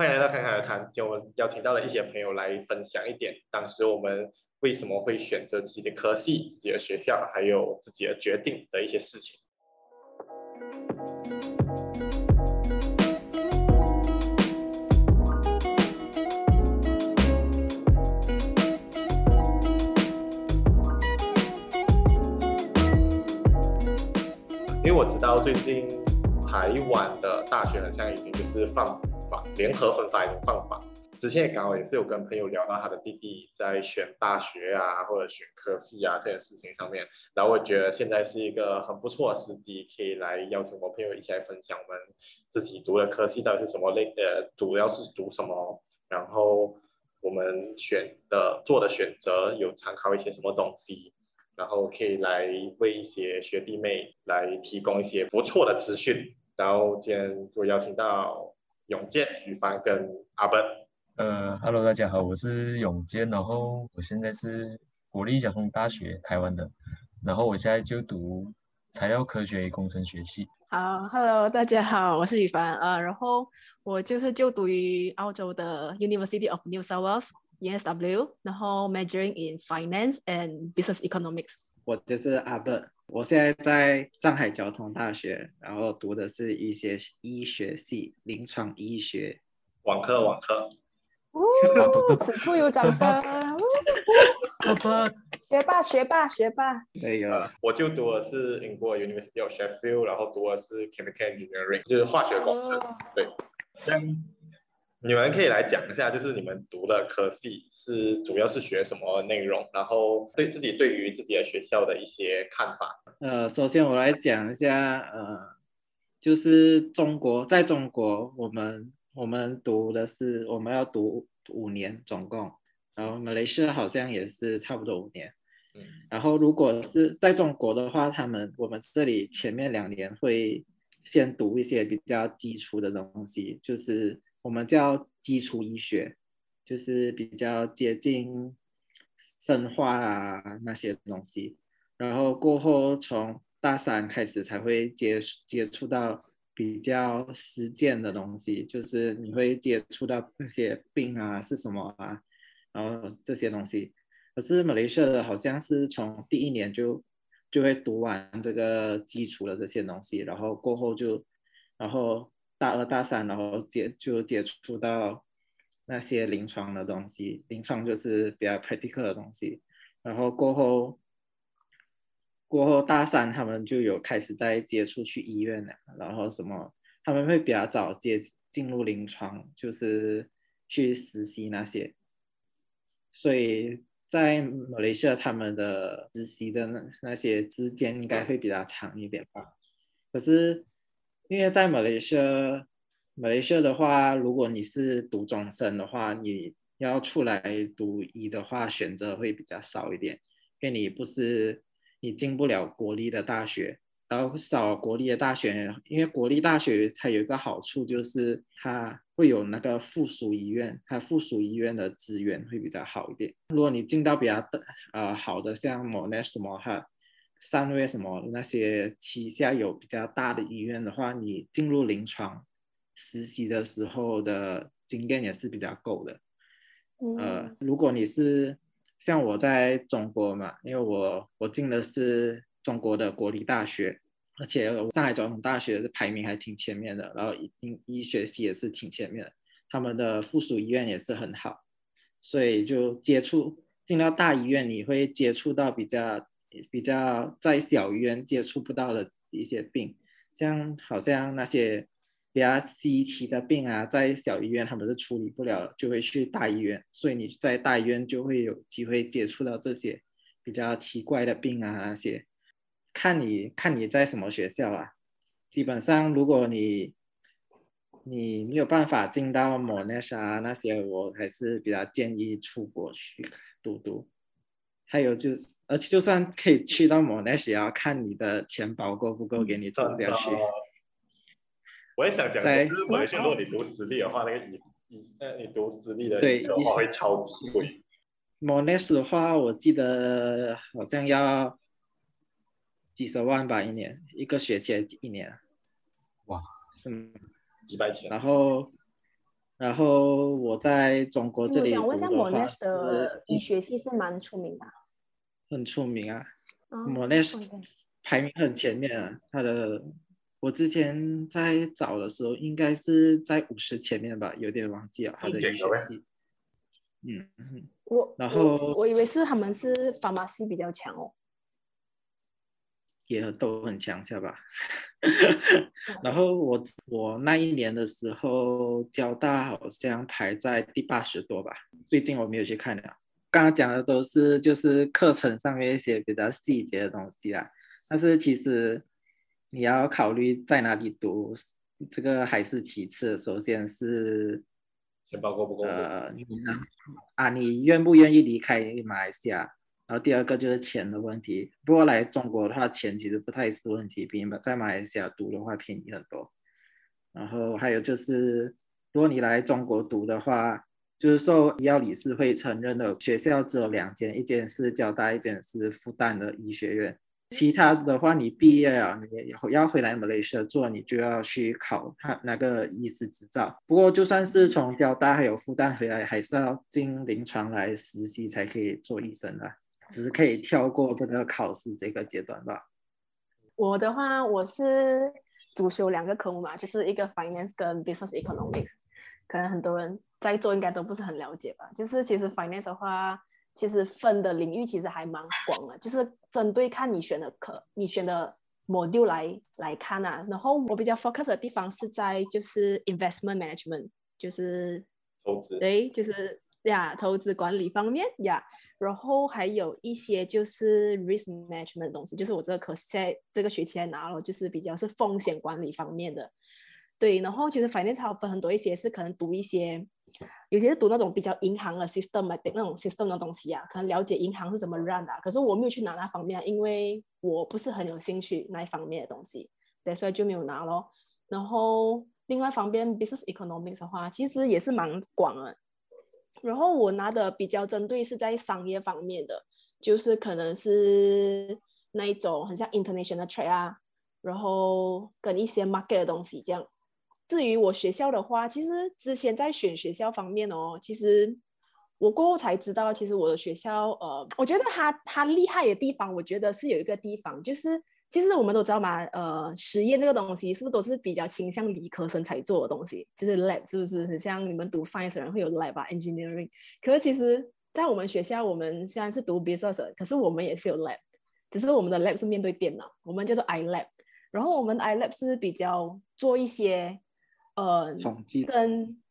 欢迎来到侃侃而谈，就邀请到了一些朋友来分享一点当时我们为什么会选择自己的科系、自己的学校，还有自己的决定的一些事情。因为我知道最近台湾的大学好像已经就是放联合分发已经放榜。之前也刚好也是有跟朋友聊到他的弟弟在选大学啊，或者选科系啊这件事情上面，然后我觉得现在是一个很不错的时机，可以来邀请我朋友一起来分享我们自己读的科系到底是什么类，呃，主要是读什么，然后我们选的做的选择有参考一些什么东西。然后可以来为一些学弟妹来提供一些不错的资讯。然后今天就邀请到永健、宇凡跟阿本。呃哈喽大家好，我是永健，然后我现在是国立交通大学台湾的，然后我现在就读材料科学与工程学系。好哈喽大家好，我是宇凡，呃，然后我就是就读于澳洲的 University of New South Wales。ESW，然后 majoring in finance and business economics。我就是阿伯，我现在在上海交通大学，然后读的是一些医学系，临床医学。网课，网课。哦，此处有掌声。学霸，学霸，学霸。对呀，我就读的是英国 University of Sheffield，然后读的是 Chemical Engineering，就是化学工程。哦、对，这样。你们可以来讲一下，就是你们读的科系是主要是学什么内容，然后对自己对于自己的学校的一些看法。呃，首先我来讲一下，呃，就是中国，在中国我们我们读的是我们要读五年总共，然后马来西亚好像也是差不多五年。嗯。然后如果是在中国的话，他们我们这里前面两年会先读一些比较基础的东西，就是。我们叫基础医学，就是比较接近生化啊那些东西，然后过后从大三开始才会接接触到比较实践的东西，就是你会接触到那些病啊是什么啊，然后这些东西。可是马来西亚的好像是从第一年就就会读完这个基础的这些东西，然后过后就然后。大二、大三，然后接就接触到那些临床的东西，临床就是比较 practical 的东西。然后过后，过后大三他们就有开始在接触去医院了，然后什么他们会比较早接进入临床，就是去实习那些。所以在马来西亚他们的实习的那那些之间应该会比较长一点吧。可是。因为在马来西亚，马来西亚的话，如果你是读中生的话，你要出来读医的话，选择会比较少一点，因为你不是你进不了国立的大学，然后少国立的大学，因为国立大学它有一个好处就是它会有那个附属医院，它附属医院的资源会比较好一点。如果你进到比较的呃好的，像 Monash 什么哈。三位什么那些旗下有比较大的医院的话，你进入临床实习的时候的经验也是比较够的。嗯、呃，如果你是像我在中国嘛，因为我我进的是中国的国立大学，而且上海交通大学的排名还挺前面的，然后医医学系也是挺前面的，他们的附属医院也是很好，所以就接触进到大医院，你会接触到比较。比较在小医院接触不到的一些病，像好像那些比较稀奇的病啊，在小医院他们是处理不了，就会去大医院，所以你在大医院就会有机会接触到这些比较奇怪的病啊那些。看你看你在什么学校啊，基本上如果你你没有办法进到某那啥那些，我还是比较建议出国去读读。还有就是，而且就算可以去到 Monash，也要看你的钱包够不够给你走下去。我也想讲，在就是马来西亚，如果你读私立的话，那个你你，呃，你读私立的对话会超级贵。Monash 的话，我记得好像要几十万吧，一年一个学期一年。哇，是吗？几百千。然后。然后我在中国这里我想问一下 Monash 的医学系是蛮出名的，很出名啊。哦、Monash 排名很前面啊，他的我之前在找的时候应该是在五十前面吧，有点忘记了他的医学系。嗯嗯，我然后我，我以为是他们是 pharmacy 比较强哦。也都很强，是吧？然后我我那一年的时候，交大好像排在第八十多吧。最近我没有去看了。刚刚讲的都是就是课程上面一些比较细节的东西啦。但是其实你要考虑在哪里读，这个还是其次。首先是钱包够不够？呃，你呢？啊，你愿不愿意离开马来西亚？然后第二个就是钱的问题，不过来中国的话，钱其实不太是问题，比在马来西亚读的话便宜很多。然后还有就是，如果你来中国读的话，就是说医药理事会承认的学校只有两间，一间是交大，一间是复旦的医学院。其他的话，你毕业了，你以后要回来马来西亚做，你就要去考他那个医师执照。不过就算是从交大还有复旦回来，还是要进临床来实习才可以做医生的。只是可以跳过这个考试这个阶段吧。我的话，我是主修两个科目嘛，就是一个 finance 跟 business economics。可能很多人在座应该都不是很了解吧。就是其实 finance 的话，其实分的领域其实还蛮广的，就是针对看你选的课，你选的 module 来来看啊。然后我比较 focus 的地方是在就是 investment management，就是投资，对，就是呀，投资管理方面呀。然后还有一些就是 risk management 的东西，就是我这个课在这个学期来拿了，就是比较是风险管理方面的。对，然后其实 finance 还分很多一些是可能读一些，有些是读那种比较银行的 system 啊那种 system 的东西啊，可能了解银行是怎么 run 的。可是我没有去拿那方面，因为我不是很有兴趣那一方面的东西，对，所以就没有拿咯。然后另外方面 business economics 的话，其实也是蛮广的。然后我拿的比较针对是在商业方面的，就是可能是那一种很像 international trade 啊，然后跟一些 market 的东西这样。至于我学校的话，其实之前在选学校方面哦，其实我过后才知道，其实我的学校呃，我觉得它它厉害的地方，我觉得是有一个地方就是。其实我们都知道嘛，呃，实验这个东西是不是都是比较倾向理科生才做的东西？就是 lab 是不是很像你们读 science 的人会有 lab，engineering？可是其实，在我们学校，我们虽然是读 business，可是我们也是有 lab，只是我们的 lab 是面对电脑，我们叫做 iLab。然后我们 iLab 是比较做一些，呃，统计跟，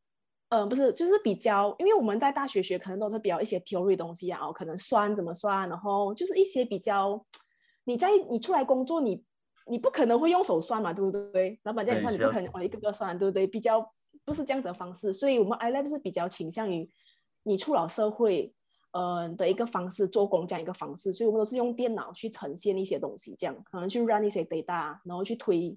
呃，不是，就是比较，因为我们在大学学可能都是比较一些 theory 东西啊，可能算怎么算，然后就是一些比较。你在你出来工作，你你不可能会用手算嘛，对不对？老板叫你算，你不可能哦一个个算，对不对？比较不是这样子的方式，所以我们 iLab 是比较倾向于你出了社会，呃的一个方式做工这样一个方式，所以我们都是用电脑去呈现一些东西，这样可能去 run 一些 data，然后去推，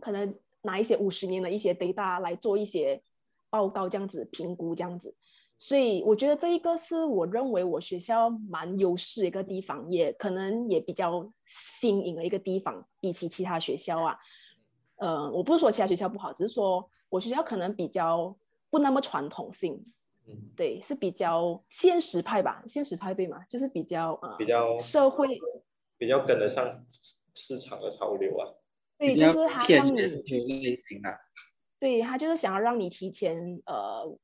可能拿一些五十年的一些 data 来做一些报告，这样子评估这样子。所以我觉得这一个是我认为我学校蛮优势的一个地方，也可能也比较新颖的一个地方，比起其他学校啊。呃，我不是说其他学校不好，只是说我学校可能比较不那么传统性，嗯，对，是比较现实派吧，现实派对嘛，就是比较呃比较社会，比较跟得上市场的潮流啊。对，就是他让你类型啊，对，他就是想要让你提前呃。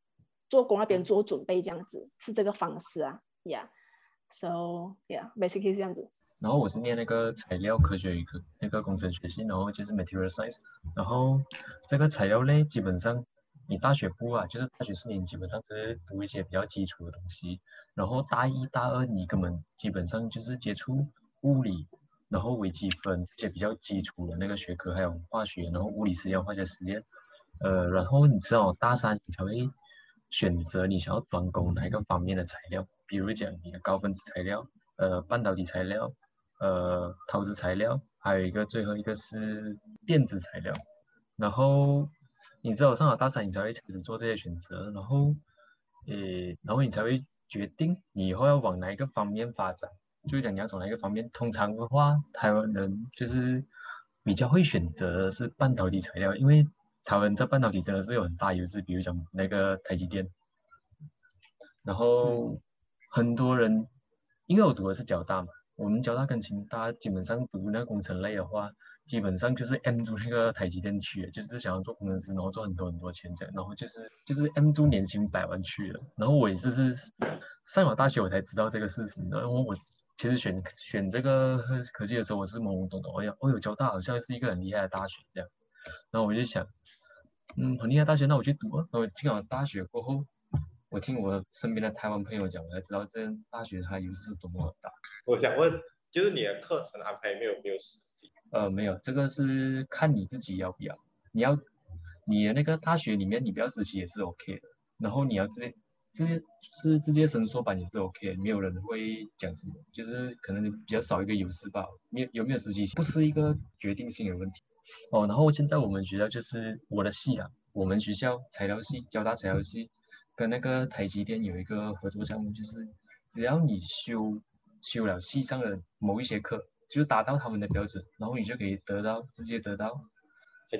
做工那边做准备，这样子是这个方式啊，Yeah，so yeah，basically 是这样子。然后我是念那个材料科学与科那个工程学系，然后就是 Material Science。然后这个材料类基本上你大学部啊，就是大学四年基本上是读一些比较基础的东西。然后大一、大二你根本基本上就是接触物理，然后微积分这些比较基础的那个学科，还有化学，然后物理实验、化学实验。呃，然后你知道大三你才会。选择你想要专攻哪一个方面的材料，比如讲你的高分子材料，呃，半导体材料，呃，陶瓷材料，还有一个最后一个是电子材料。然后你知道上了大三，你才会开始做这些选择，然后，呃，然后你才会决定你以后要往哪一个方面发展。就是讲你要从哪一个方面。通常的话，台湾人就是比较会选择是半导体材料，因为他们在半导体真的是有很大优势，比如讲那个台积电。然后很多人，因为我读的是交大嘛，我们交大跟清大基本上读那个工程类的话，基本上就是 M 住那个台积电去，就是想要做工程师，然后赚很多很多钱这样，然后就是就是 M 住年薪百万去了。然后我也是是上了大学我才知道这个事实，然后我其实选选这个科技的时候，我是懵懵懂懂，哎呀，哦哟，交大好像是一个很厉害的大学这样，然后我就想，嗯，很厉害大学，那我去读啊。然后进了大学过后，我听我身边的台湾朋友讲，我才知道这大学它优势是多么大。我想问，就是你的课程安排没有没有实习？呃，没有，这个是看你自己要不要。你要你的那个大学里面，你不要实习也是 OK 的。然后你要直接。直接是直接伸缩版也是 OK，没有人会讲什么，就是可能比较少一个优势吧。没有有没有实习不是一个决定性的问题哦。然后现在我们学校就是我的系啊，我们学校材料系，交大材料系跟那个台积电有一个合作项目，就是只要你修修了系上的某一些课，就是达到他们的标准，然后你就可以得到直接得到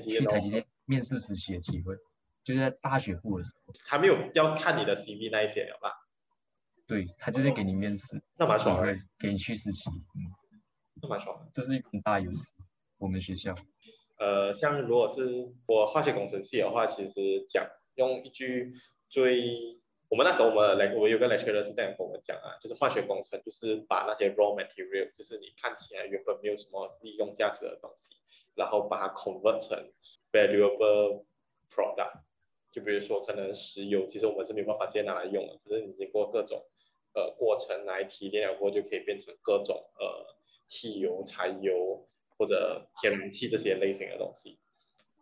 去台积电面试实习的机会。就是在大学部的时候，还没有要看你的 CV 那一些，了吧？对，他就是给你面试，哦，那蛮爽的，给你去实习，嗯，那蛮爽的，这是一个很大优势。我们学校，呃，像如果是我化学工程系的话，其实讲用一句最，我们那时候我们来，我有个 lecturer 是这样跟我们讲啊，就是化学工程就是把那些 raw material，就是你看起来原本没有什么利用价值的东西，然后把它 convert 成 valuable product。就比如说，可能石油，其实我们是没办法直接拿来用的，可是你经过各种呃过程来提炼了过后，就可以变成各种呃汽油、柴油或者天然气这些类型的东西。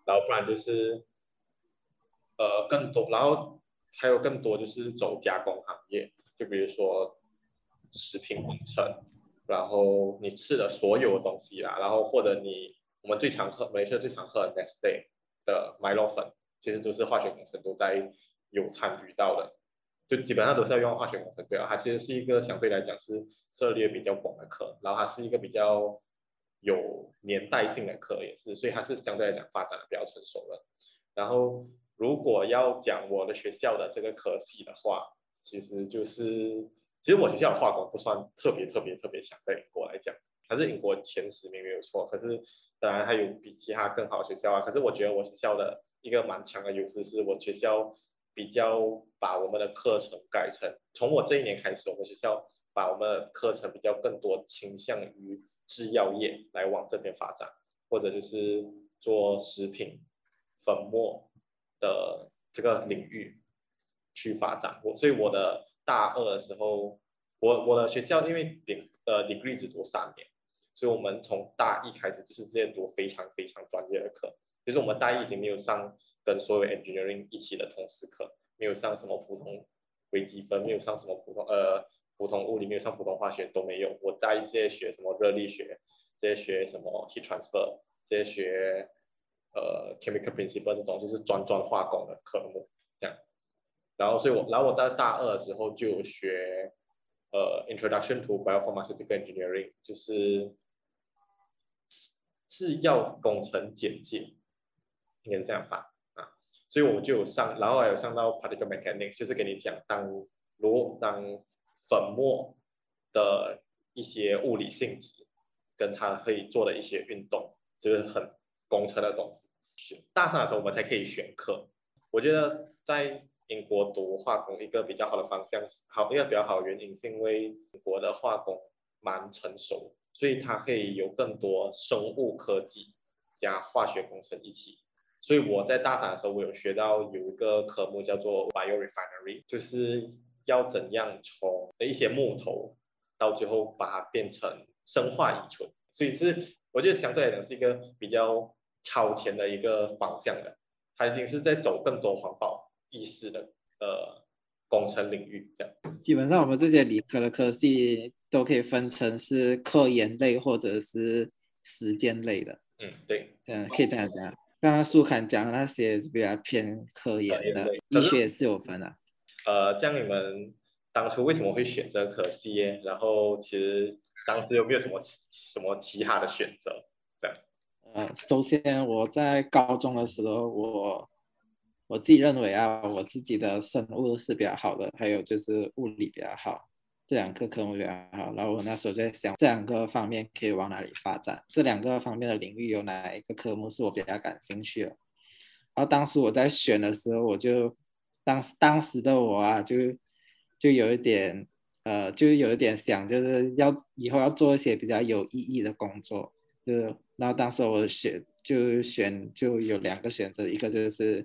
然后不然就是呃更多，然后还有更多就是走加工行业，就比如说食品工程，然后你吃的所有的东西啦，然后或者你我们最常喝，没事最常喝的 Nestle 的麦乐粉。其实都是化学工程都在有参与到的，就基本上都是要用化学工程，对啊，它其实是一个相对来讲是涉猎比较广的课，然后它是一个比较有年代性的课，也是，所以它是相对来讲发展的比较成熟的。然后如果要讲我的学校的这个科系的话，其实就是，其实我学校的化工不算特别特别特别强，在英国来讲，还是英国前十名没有错。可是当然还有比其他更好的学校啊，可是我觉得我学校的。一个蛮强的优势是我学校比较把我们的课程改成，从我这一年开始，我们学校把我们的课程比较更多倾向于制药业来往这边发展，或者就是做食品粉末的这个领域去发展。我所以我的大二的时候，我我的学校因为顶呃 degree 只读三年，所以我们从大一开始就是直接读非常非常专业的课。就是我们大一已经没有上跟所有 engineering 一起的通识课，没有上什么普通微积分，没有上什么普通呃普通物理，没有上普通化学都没有。我大一直接学什么热力学，这些学什么 heat transfer，这些学呃 chemical principle 这种就是专专化工的科目这样。然后所以我然后我到大二的时候就学呃 introduction to biopharmaceutical engineering，就是制药工程简介。应该是这样发啊，所以我就上，然后还有上到 particle mechanics，就是给你讲当如当粉末的一些物理性质，跟它可以做的一些运动，就是很工程的东西。大三的时候我们才可以选课。我觉得在英国读化工一个比较好的方向，好一个比较好的原因是因为英国的化工蛮成熟，所以它可以有更多生物科技加化学工程一起。所以我在大三的时候，我有学到有一个科目叫做 biorefinery，就是要怎样从一些木头到最后把它变成生化乙醇。所以是我觉得相对来讲是一个比较超前的一个方向的，它已经是在走更多环保意识的呃工程领域这样。基本上我们这些理科的科系都可以分成是科研类或者是实践类的。嗯，对，这样可以这样讲。刚刚苏侃讲的那些是比较偏科研的，医学也是有分的。呃，像你们当初为什么会选择科技？然后其实当时有没有什么什么其他的选择？这样。呃，首先我在高中的时候，我我自己认为啊，我自己的生物是比较好的，还有就是物理比较好，这两个科目比较好。然后我那时候在想，这两个方面可以往哪里发展？这两个方面的领域有哪一个科目是我比较感兴趣的？然后当时我在选的时候，我就当当时的我啊，就就有一点。呃，就有一点想，就是要以后要做一些比较有意义的工作，就是，然后当时我选就选就有两个选择，一个就是，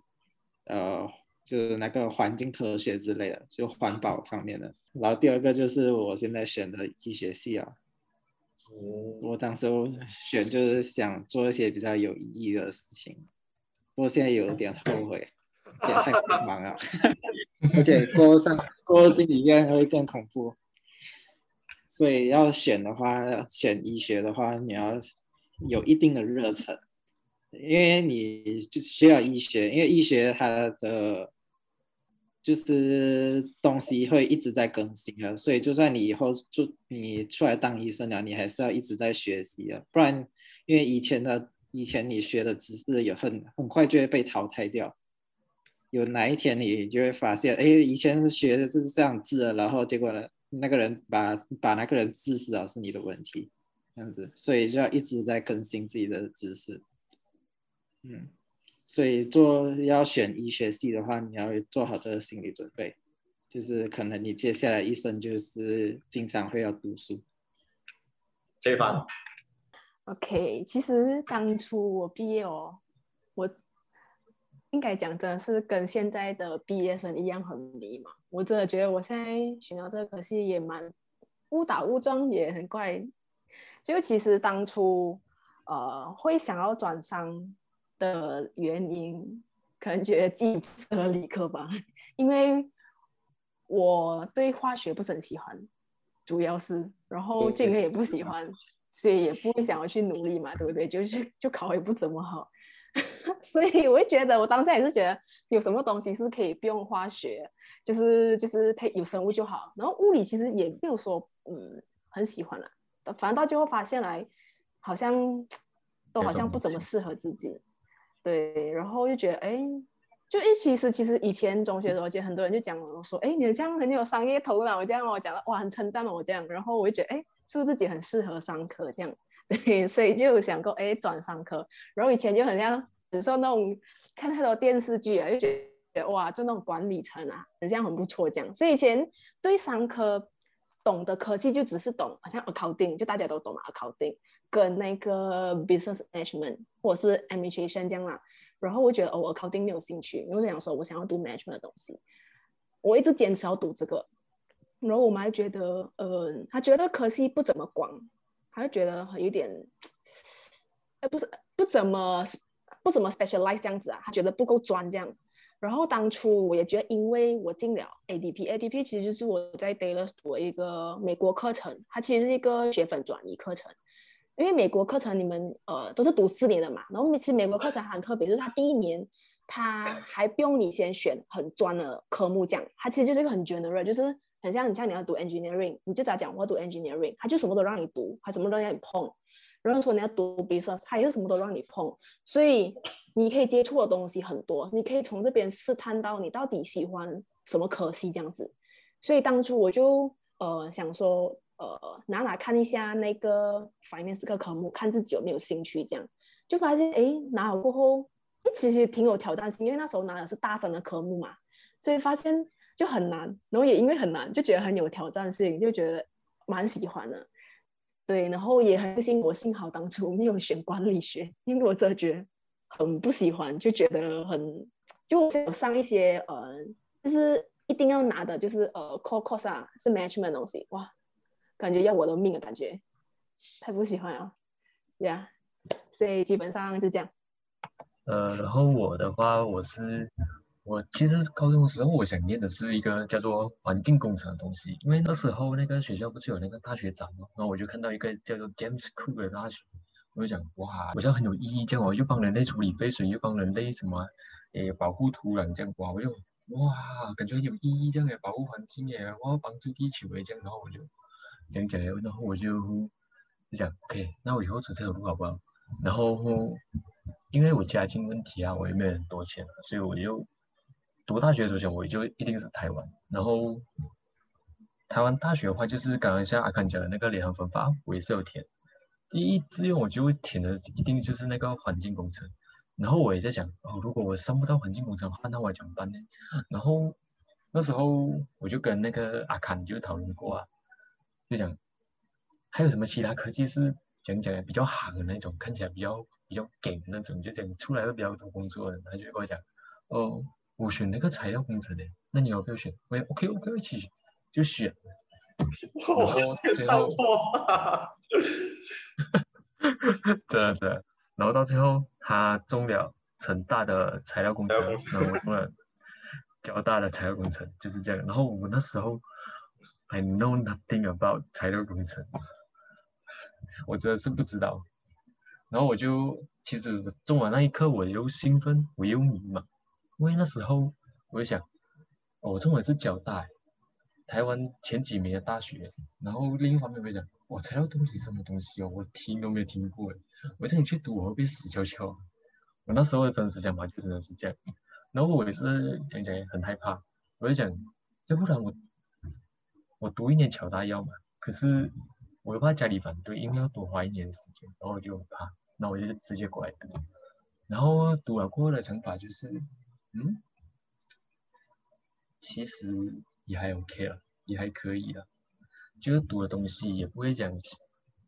呃，就是那个环境科学之类的，就环保方面的，然后第二个就是我现在选的医学系啊。我当时我选就是想做一些比较有意义的事情，不过现在有点后悔。也太忙了，而且过上过进医院会更恐怖，所以要选的话，选医学的话，你要有一定的热忱，因为你就需要医学，因为医学它的就是东西会一直在更新的，所以就算你以后就你出来当医生了，你还是要一直在学习的，不然因为以前的以前你学的知识也很很快就会被淘汰掉。有哪一天你就会发现，哎，以前学的就是这样治的，然后结果呢，那个人把把那个人治死了是你的问题，这样子，所以就要一直在更新自己的知识。嗯，所以做要选医学系的话，你要做好这个心理准备，就是可能你接下来一生就是经常会要读书。这一方。OK，其实当初我毕业哦，我。应该讲，真的是跟现在的毕业生一样很迷茫。我真的觉得我现在选到这个科系也蛮误打误撞，也很怪。就其实当初呃会想要转商的原因，可能觉得自己不适合理科吧，因为我对化学不是很喜欢，主要是，然后这个也不喜欢，所以也不会想要去努力嘛，对不对？就是就考也不怎么好。所以我会觉得，我当下也是觉得有什么东西是可以不用化学，就是就是配有生物就好。然后物理其实也没有说嗯很喜欢了，反正到最后发现来，好像 都好像不怎么适合自己。对，然后就觉得哎，就一其实其实以前中学的时候，就很多人就讲我说，哎，你这样很有商业头脑，这样我讲的哇，很称赞我这样。然后我就觉得哎，是不是自己很适合商科这样？对，所以就想过哎转商科，然后以前就很像只是那种看太多电视剧啊，就觉得哇，就那种管理层啊，很像很不错这样。所以以前对商科懂的科技就只是懂，好像 accounting 就大家都懂嘛，accounting 跟那个 business management 或者是 administration 这样啦。然后我觉得哦，accounting 没有兴趣，因为我想说我想要读 management 的东西，我一直坚持要读这个。然后我妈觉得，呃，她觉得科系不怎么广。她就觉得很有点，哎，不是不怎么不怎么 specialize 这样子啊，她觉得不够专这样。然后当初我也觉得，因为我进了 ADP，ADP 其实就是我在 Taylor 读一个美国课程，它其实是一个学分转移课程。因为美国课程你们呃都是读四年的嘛，然后其实美国课程很特别，就是它第一年它还不用你先选很专的科目这样，它其实就是一个很 general，就是。很像，很像你要读 engineering，你就咋讲？我要读 engineering，他就什么都让你读，他什么都让你碰。然后说你要读 business，他也是什么都让你碰。所以你可以接触的东西很多，你可以从这边试探到你到底喜欢什么科系这样子。所以当初我就呃想说，呃拿拿看一下那个 finance 个科目，看自己有没有兴趣这样，就发现哎拿好过后，其实挺有挑战性，因为那时候拿的是大三的科目嘛，所以发现。就很难，然后也因为很难，就觉得很有挑战性，就觉得蛮喜欢的。对，然后也很幸我幸好当初没有选管理学，因为我真的觉很不喜欢，就觉得很就有上一些呃，就是一定要拿的，就是呃 core course 啊，是 management 东西，哇，感觉要我的命的感觉，太不喜欢了，呀、yeah，所以基本上就这样。呃，然后我的话，我是。我其实高中的时候，我想念的是一个叫做环境工程的东西，因为那时候那个学校不是有那个大学展嘛，然后我就看到一个叫做 James Cook 的大学，我就讲哇，好像很有意义，这样哦，又帮人类处理废水，又帮人类什么，诶，保护土壤这样，哇，我就哇，感觉很有意义这样诶，保护环境耶，我要帮助地球诶，这样，然后我就讲讲，然后我就就讲，OK，那我以后走这条路好不好？然后因为我家境问题啊，我也没有很多钱，所以我就读大学的时候，我就一定是台湾。然后台湾大学的话，就是刚刚像阿康讲的那个联合分发，我也是有填。第一志愿我就会填的，一定就是那个环境工程。然后我也在想，哦，如果我上不到环境工程的话，那我怎么办呢？然后那时候我就跟那个阿康就讨论过啊，就讲还有什么其他科技是讲讲比较行的那种，看起来比较比较给的那种，就讲出来会比较多工作的。他就跟我讲，哦，我选那个材料工程的，那你要不要选？我也 OK OK 一起就选。然后最后。对对，然后到最后他中了成大的材料工程，然后我中了交大的材料工程，就是这样。然后我那时候 I know nothing about 材料工程，我真的是不知道。然后我就其实中完那一刻，我又兴奋，我又迷茫，因为那时候我就想，我中文是交大，台湾前几名的大学。然后另一方面会讲。我材料东西什么东西哦？我听都没有听过。我叫你去读，我会被死翘翘。我那时候的真实想法就真的是这样。然后我也是讲讲很害怕，我就讲，要不然我我读一年侨大要嘛？可是我又怕家里反对，因为要多花一年时间，然后我就很怕。那我就直接过来读。然后读了过后的想法就是，嗯，其实也还 OK 了，也还可以了。就是读的东西也不会讲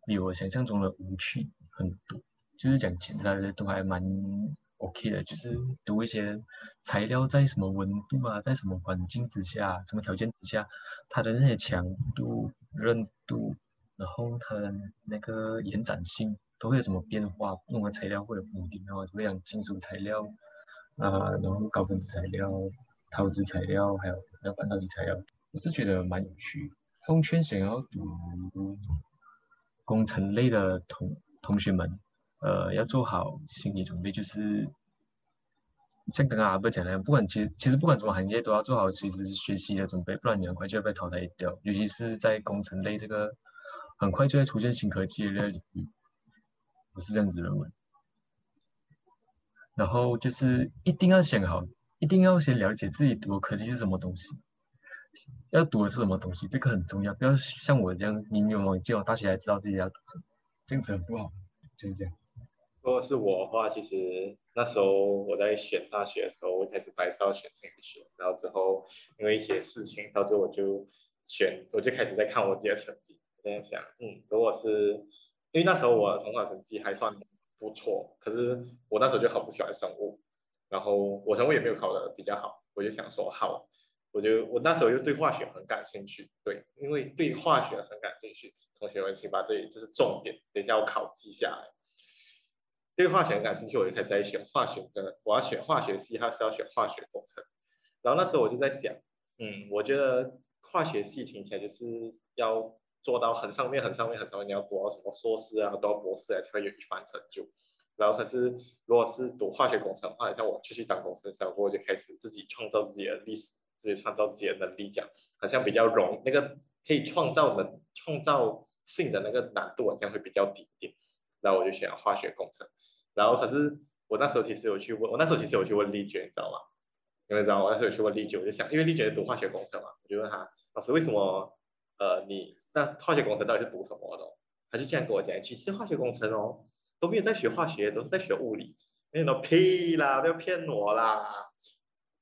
比我想象中的无趣很多，就是讲其实它的都还蛮 OK 的，就是读一些材料在什么温度啊，在什么环境之下，什么条件之下，它的那些强度、韧度，然后它的那个延展性都会有什么变化，用的材料会有不一定，然后就会讲金属材料啊，然后高分子材料、陶瓷材料，还有还有半导体材料，我是觉得蛮有趣。奉劝想要读工程类的同同学们，呃，要做好心理准备，就是像刚刚阿伯讲的，不管其实其实不管什么行业，都要做好随时学习的准备，不然你很快就会被淘汰掉。尤其是在工程类这个很快就会出现新科技的领域，我是这样子认为。然后就是一定要想好，一定要先了解自己读的科技是什么东西。要读的是什么东西？这个很重要，不要像我这样，你有没有进了大学才知道自己要读什么，这样子很不好。就是这样。如果是我的话，其实那时候我在选大学的时候，我一开始本来是要选心理学，然后之后因为一些事情，到最后我就选，我就开始在看我自己的成绩，我在想，嗯，如果是因为那时候我的统考成绩还算不错，可是我那时候就很不喜欢生物，然后我生物也没有考得比较好，我就想说好。我就我那时候又对化学很感兴趣，对，因为对化学很感兴趣。同学们，请把这里这是重点，等一下我考记下来。对化学很感兴趣，我就开始在选化学的，我要选化学系还是要选化学工程？然后那时候我就在想，嗯，我觉得化学系听起来就是要做到很上面、很上面、很上面，你要读到什么硕士啊，读到博士啊，才会有一番成就。然后可是如果是读化学工程的话，像我继续当工程师，我就开始自己创造自己的历史。自己创造自己的能力，讲好像比较容，那个可以创造能创造性的那个难度好像会比较低一点。然后我就选化学工程。然后可是我那时候其实有去问，我那时候其实有去问丽娟，你知道吗？因为知道我那时候有去问丽娟，我就想，因为丽娟读化学工程嘛，我就问她老师为什么呃你那化学工程到底是读什么的？他就这样跟我讲，其实化学工程哦都没有在学化学，都是在学物理。那种屁啦，不要骗我啦。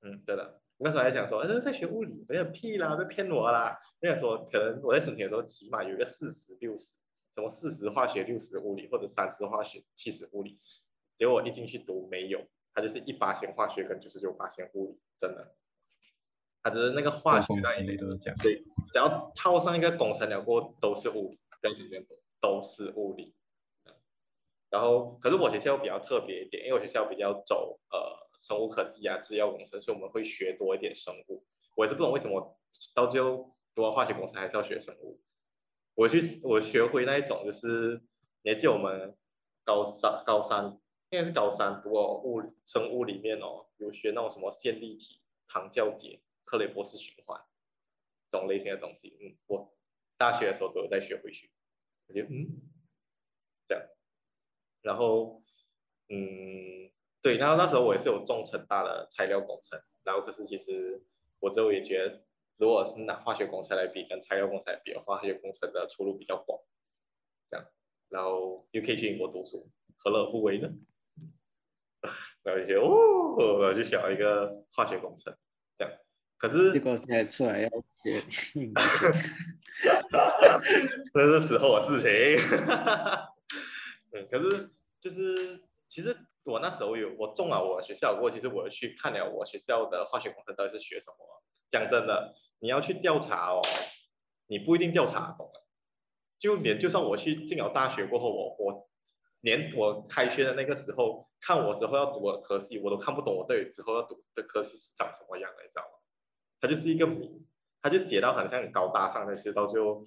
嗯，对的。那时候还想说，呃，在学物理，没有屁啦，被骗我啦。那想说，可能我在申请的时候，起码有一个四十六十，什么四十化学六十物理，或者三十化学七十物理。结果我一进去读没有，他就是一八线化学跟九十九八线物理，真的。它的那个化学那一类都是这样。对，只要套上一个工程了过，都是物理，都是物理。然后，可是我学校比较特别一点，因为我学校比较走呃。生物科技啊，制药工程，所以我们会学多一点生物。我也是不懂为什么到最后读完化学工程还是要学生物。我去我学会那一种，就是你还记得我们高三高三应该是高三读物生物里面哦，有学那种什么线粒体、糖酵解、克雷伯斯循环这种类型的东西。嗯，我大学的时候都有在学回去。我觉得嗯，这样。然后，嗯，对，然后那时候我也是有重成大的材料工程，然后可是其实我之后也觉得，如果是拿化学工程来比跟材料工程来比的话，化学工程的出路比较广，这样，然后又可以去英国读书，何乐而不为呢？然后就觉得哦，我就选了一个化学工程，可是结果现在出来要学，这是之后的事情。嗯，可是就是其实我那时候有我中了我学校，过其实我去看了我学校的化学工程到底是学什么。讲真的，你要去调查哦，你不一定调查懂了。就连就算我去进了大学过后，我我连我开学的那个时候，看我之后要读的科系，我都看不懂我对之后要读的科系是长什么样的，你知道吗？它就是一个谜，它就写到好像很高大上的，写到就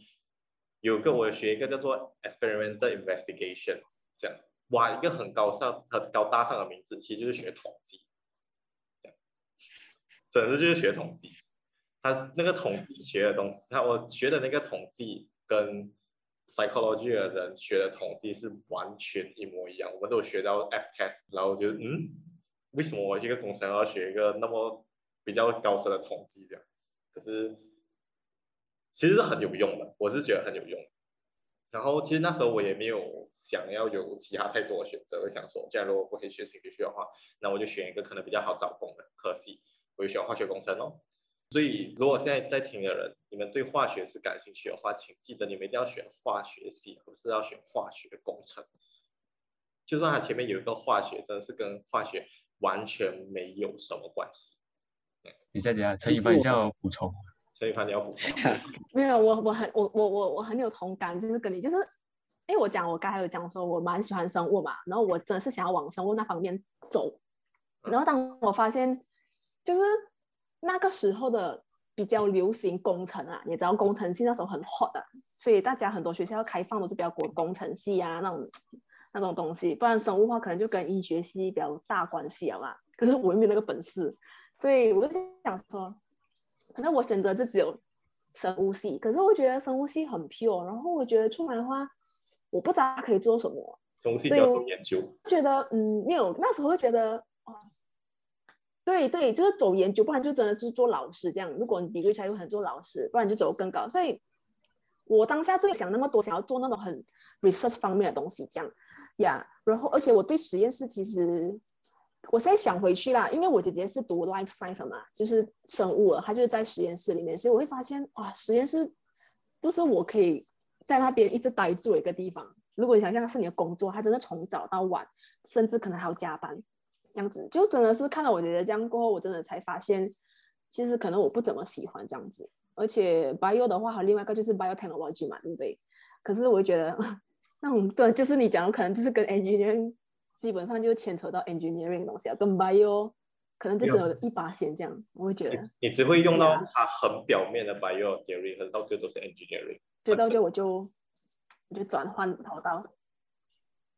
有个我学一个叫做 experimental investigation，这样哇，一个很高尚、很高大上的名字，其实就是学统计，这样，整个就是学统计。他那个统计学的东西，他我学的那个统计跟 psychology 的人学的统计是完全一模一样，我们都有学到 F test，然后就嗯，为什么我一个工程要学一个那么比较高深的统计这样，可是其实是很有用的，我是觉得很有用。然后其实那时候我也没有想要有其他太多的选择，我想说，假如我不可以学心理学的话，那我就选一个可能比较好找工的科系，我就选化学工程哦。所以如果现在在听的人，你们对化学是感兴趣的话，请记得你们一定要选化学系，不是要选化学工程。就算它前面有一个化学，真的是跟化学完全没有什么关系。你再等下，陈 一凡，你要补充。陈一凡，你要补充。没有，我我很我我我我很有同感，就是跟你就是，哎，我讲我刚才有讲说，我蛮喜欢生物嘛，然后我真的是想要往生物那方面走，然后当我发现，就是那个时候的比较流行工程啊，你知道工程系那时候很 hot 的，所以大家很多学校开放都是比较国工程系啊那种那种东西，不然生物的话可能就跟医学系比较大关系了嘛。可是我又没有那个本事。所以我就想说，可能我选择就只有生物系，可是我觉得生物系很 pure，然后我觉得出来的话，我不知道可以做什么。生物系要做研究。觉得嗯，没有，那时候会觉得哦，对对，就是走研究，不然就真的是做老师这样。如果你 degree 才有可能做老师，不然就走更高。所以，我当下是想那么多，想要做那种很 research 方面的东西这样呀。然后，而且我对实验室其实。我现在想回去啦，因为我姐姐是读 life science 嘛，就是生物了，她就是在实验室里面，所以我会发现哇，实验室不是我可以在那边一直待住一个地方。如果你想象是你的工作，她真的从早到晚，甚至可能还要加班，这样子就真的是看到我姐姐这样过后，我真的才发现，其实可能我不怎么喜欢这样子。而且 bio 的话，还有另外一个就是 biotechnology 嘛，对不对？可是我觉得 那种对，就是你讲的可能就是跟 engineer。基本上就牵扯到 engineering 的东西啊，跟 bio 可能就只有一把线这样，我会觉得你。你只会用到它很表面的 bio theory，可是到最后都是 engineering。所以，到最后我就我就转换跑道。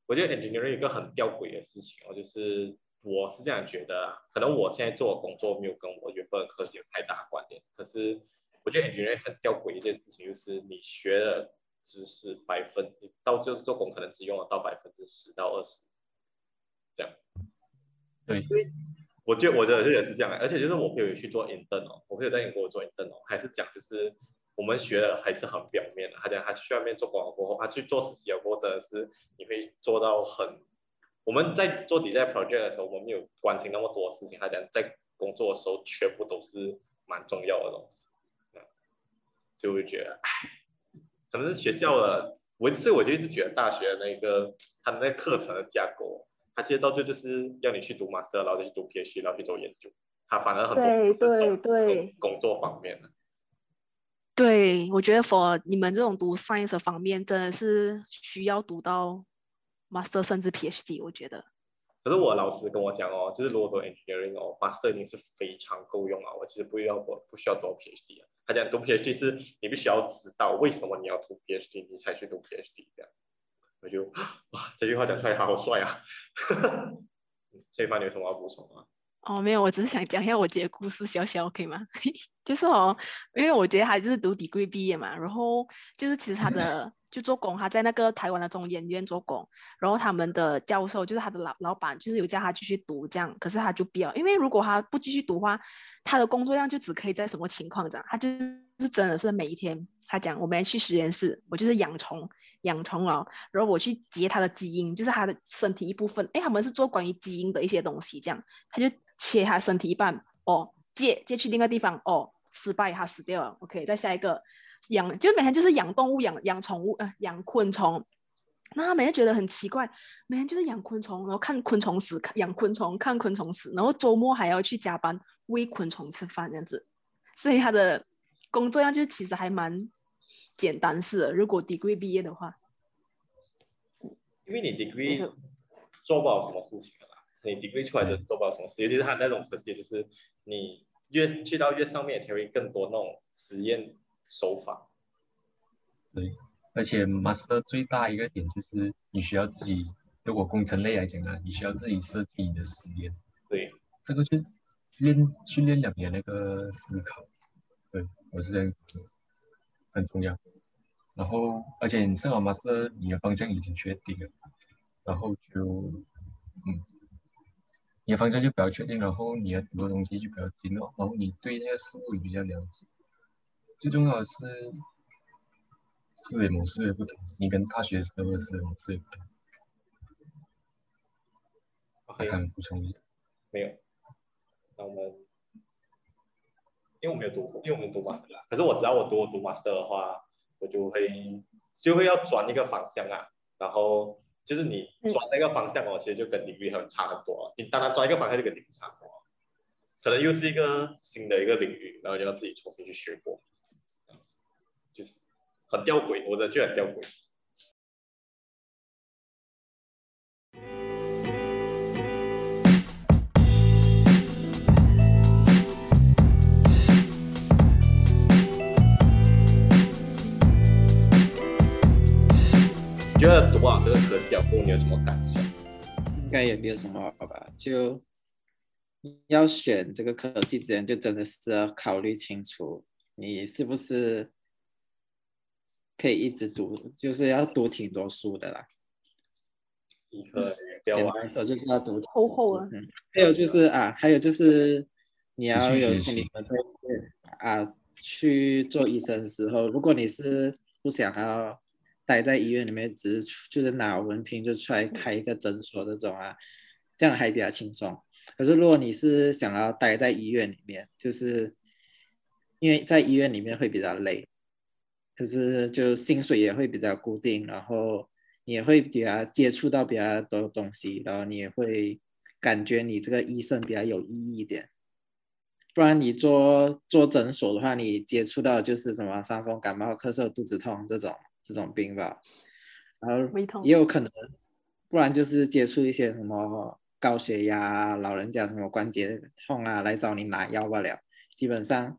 我觉得 engineering 一个很吊诡的事情哦，就是我是这样觉得啊，可能我现在做的工作没有跟我原本的科技有太大关联，可是我觉得 engineering 很吊诡一件事情，就是你学的知识百分，你到最后做工可能只用得到百分之十到二十。这样，对，我觉得我觉得也是这样，而且就是我朋友去做 intern 哦，我朋友在英国做 intern 哦，还是讲就是我们学的还是很表面的，他讲他去外面做广告过后，他去做实习过后真的是你会做到很，我们在做 design project 的时候，我们没有关心那么多事情，他讲在工作的时候全部都是蛮重要的东西，嗯，就会觉得，唉，可能是学校的，我所以我就一直觉得大学的那个他的那个课程的架构。他接到这就是要你去读 master，然后再去读 PhD，然后去做研究。他反而很多对对对工作方面的。对，我觉得 for 你们这种读 science 方面，真的是需要读到 master 甚至 PhD。我觉得。可是我老师跟我讲哦，就是如果读 engineering 哦，master 已经是非常够用了。我其实不需要我不需要读 PhD 啊。他讲读 PhD 是你必须要知道为什么你要读 PhD，你才去读 PhD 这样。我就 哇，这句话讲出来好帅啊！这一番你有什么要补充吗？哦，没有，我只是想讲一下我姐的故事，小小可以吗？就是哦，因为我觉得他就是读 degree 毕业嘛，然后就是其实他的 就做工，他在那个台湾的中研院做工，然后他们的教授就是他的老老板，就是有叫他继续读这样，可是他就不要，因为如果他不继续读的话，他的工作量就只可以在什么情况这样，他就是真的是每一天，他讲我们去实验室，我就是养虫养虫哦，然后我去截它的基因，就是它的身体一部分，哎，他们是做关于基因的一些东西这样，他就切他身体一半哦，借借去另外地方哦。失败，他死掉了。OK，再下一个养，就每天就是养动物、养养宠物，呃，养昆虫。那他每天觉得很奇怪，每天就是养昆虫，然后看昆虫死，养昆虫，看昆虫死，然后周末还要去加班喂昆虫吃饭这样子。所以他的工作量就其实还蛮简单式的。如果 degree 毕业的话，因为你 degree 做不了什么事情的啦，你 degree 出来就做不了什么事，尤其是他那种可惜就是你。越去到越上面，才会更多那种实验手法。对，而且 master 最大一个点就是你需要自己，如果工程类来讲啊，你需要自己设计你的实验。对，这个就练训练两年那个思考。对，我是这样子，很重要。然后，而且你上完 master，你的方向已经确定了，然后就，嗯。你的方向就比较确定，然后你的读的东西就比较精了，然后你对那个事物也比较了解。最重要的是思维模式的不同，你跟大学时候的思维模式不同。还想补充一下？没有。那我们，因为我没有读过，因为我们读 master，可是我知道我读我读 master 的话，我就会就会要转一个方向啊，然后。就是你转那个方向哦，其实就跟领域很差很多。你当然转一个方向就跟领域差很多，可能又是一个新的一个领域，然后就要自己重新去学过，就是很吊诡，我真的觉得很吊诡。觉得读啊，这个科系啊，不，你有什么感想？应该也没有什么好吧，就要选这个科系之前，就真的是要考虑清楚，你是不是可以一直读，就是要读挺多书的啦。一科简单说就是要读厚厚啊。嗯，还有就是啊，还有就是你要有心理准备啊，去做医生的时候，如果你是不想要。待在医院里面，只是就是拿文凭就出来开一个诊所这种啊，这样还比较轻松。可是如果你是想要待在医院里面，就是因为在医院里面会比较累，可是就薪水也会比较固定，然后你也会比较接触到比较多东西，然后你也会感觉你这个医生比较有意义一点。不然你做做诊所的话，你接触到就是什么伤风感冒、咳嗽、肚子痛这种。这种病吧，然后也有可能，不然就是接触一些什么高血压、老人家什么关节痛啊，来找你拿药罢了。基本上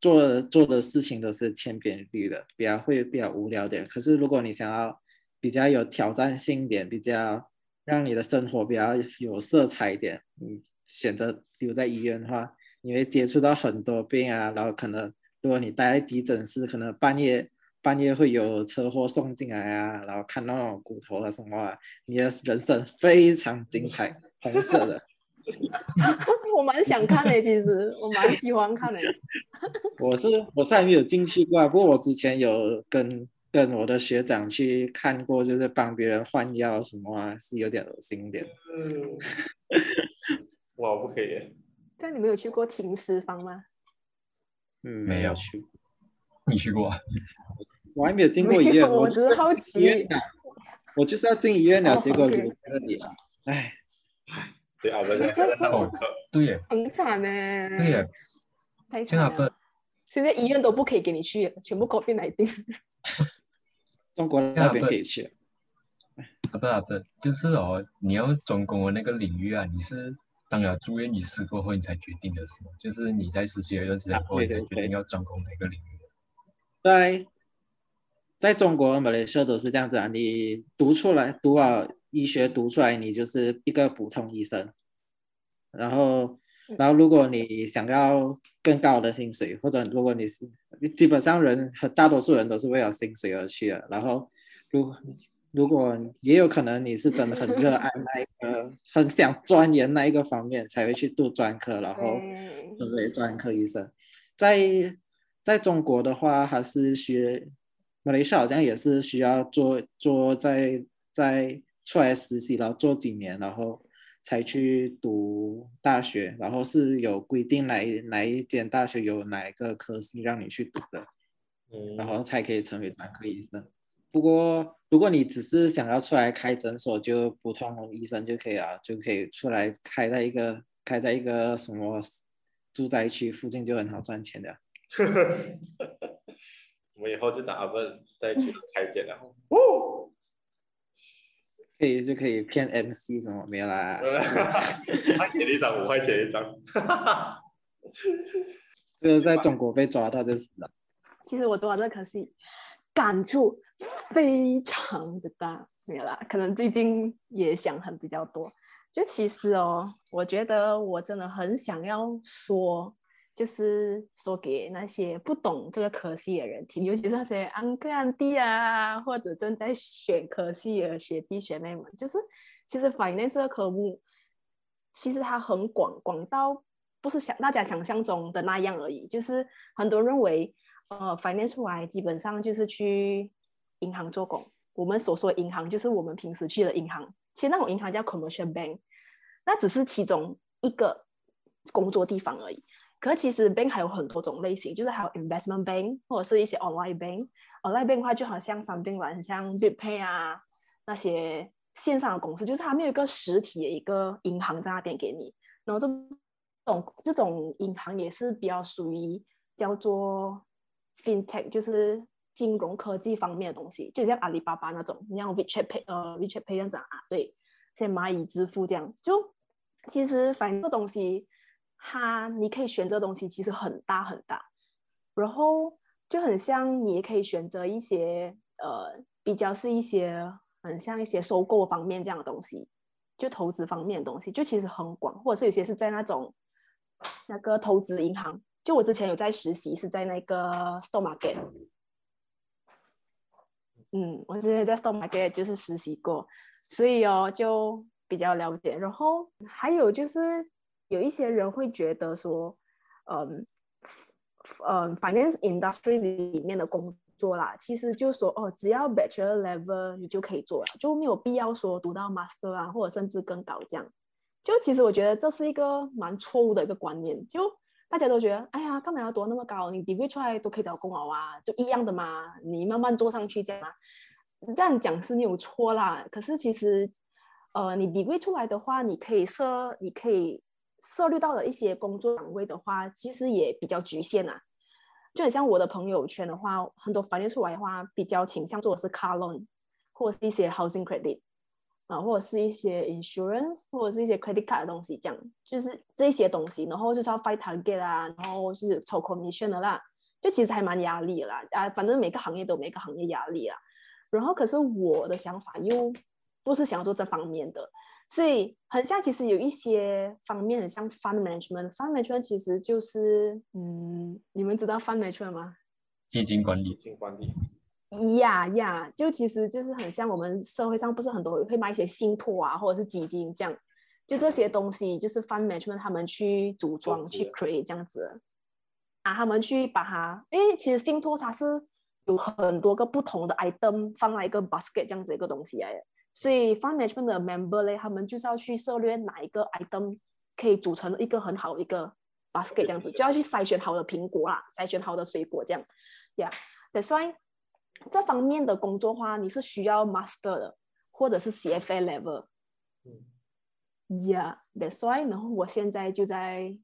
做做的事情都是千篇一律的，比较会比较无聊点。可是如果你想要比较有挑战性点，比较让你的生活比较有色彩一点，你选择留在医院的话，你会接触到很多病啊，然后可能如果你待在急诊室，可能半夜。半夜会有车祸送进来啊，然后看到那种骨头啊什么啊，你的人生非常精彩，红色的。我蛮想看的，其实我蛮喜欢看的。我是我是还没有进去过，不过我之前有跟跟我的学长去看过，就是帮别人换药什么啊，是有点恶心一点。嗯。哇，不可以。但你没有去过停尸房吗？嗯，没有去。你去过？我还没有进过医院，我只是好奇。我就是要进医院了，结果留在这里了。哎，对啊，真的 对耶，很惨呢。对耶，太惨了。现在医院都不可以给你去，全部 COVID 来定。中国那边可以去。啊不啊不，就是哦，你要专攻的那个领域啊，你是当了住院医师过后你才决定的是吗？就是你在实习了一段时间后，你才决定要专攻哪个领域？在在中国、马来西亚都是这样子啊，你读出来，读好医学读出来，你就是一个普通医生。然后，然后如果你想要更更高的薪水，或者如果你是基本上人和大多数人都是为了薪水而去的，然后如如果也有可能你是真的很热爱那一个，很想钻研那一个方面，才会去读专科，然后成为专科医生。在在中国的话，还是学马来西亚好像也是需要做做在在出来实习，然后做几年，然后才去读大学，然后是有规定哪一哪一间大学有哪一个科系让你去读的，嗯，然后才可以成为专科医生。不过，如果你只是想要出来开诊所，就普通医生就可以了，就可以出来开在一个开在一个什么住宅区附近，就很好赚钱的。我们以后就打问再去裁剪，然后哦。可以就可以骗 MC 什么没有啦？五块钱一张，五块钱一张。这个在中国被抓到就死了。其实我读完这可惜。感触非常的大，没有啦，可能最近也想很比较多。就其实哦，我觉得我真的很想要说，就是说给那些不懂这个科系的人听，尤其是那些安哥安弟啊，或者正在选科系的学弟学妹们，就是其实 finance 这个科目，其实它很广，广到不是想大家想象中的那样而已。就是很多人认为。呃，finance 出来基本上就是去银行做工。我们所说的银行，就是我们平时去的银行。其实那种银行叫 commercial bank，那只是其中一个工作地方而已。可是其实 bank 还有很多种类型，就是还有 investment bank 或者是一些 online bank。online bank 的话就好像 something like 像 BitPay 啊那些线上的公司，就是他们有一个实体的一个银行在那边给你。然后这种这种银行也是比较属于叫做。FinTech 就是金融科技方面的东西，就像阿里巴巴那种，像 WeChat Pay 呃 WeChat Pay 这样子啊，对，像蚂蚁支付这样，就其实反正这东西，它你可以选择的东西其实很大很大，然后就很像你也可以选择一些呃比较是一些很像一些收购方面这样的东西，就投资方面的东西，就其实很广，或者是有些是在那种那个投资银行。就我之前有在实习，是在那个 stock market。嗯，我之前在 s t o c market 就是实习过，所以哦就比较了解。然后还有就是有一些人会觉得说，嗯嗯，finance industry 里面的工作啦，其实就说哦，只要 bachelor level 你就可以做了，就没有必要说读到 master 啊，或者甚至更高这样。就其实我觉得这是一个蛮错误的一个观念，就。大家都觉得，哎呀，干嘛要读那么高？你 degree 出来都可以找工了啊，就一样的嘛。你慢慢做上去这样嘛。这样讲是没有错啦。可是其实，呃，你 degree 出来的话，你可以涉，你可以涉猎到的一些工作岗位的话，其实也比较局限啊。就很像我的朋友圈的话，很多反映出来的话，比较倾向做的是 car loan，或者是一些 housing credit。啊，或者是一些 insurance，或者是一些 credit card 的东西，这样就是这些东西，然后就是要 fight target 啊，然后是抽 commission 的啦，就其实还蛮压力啦。啊，反正每个行业都有每个行业压力啊。然后可是我的想法又不是想要做这方面的，所以很像其实有一些方面很像 fund management，fund management 其实就是嗯，你们知道 fund management 吗？基金管理，基金管理。呀呀，就其实就是很像我们社会上不是很多会卖一些信托啊，或者是基金这样，就这些东西就是 fund management 他们去组装去 create 这样子。啊，他们去把它，因为其实信托它是有很多个不同的 item 放在一个 basket 这样子一个东西来的，所以 fund management 的 member 嘞，他们就是要去涉猎哪一个 item 可以组成一个很好的一个 basket 这样子，就要去筛选好的苹果啦，筛选好的水果这样，呀，对，所以。这方面的工作话，你是需要 master 的，或者是 CFA level。嗯，Yeah，that's why。然后我现在就在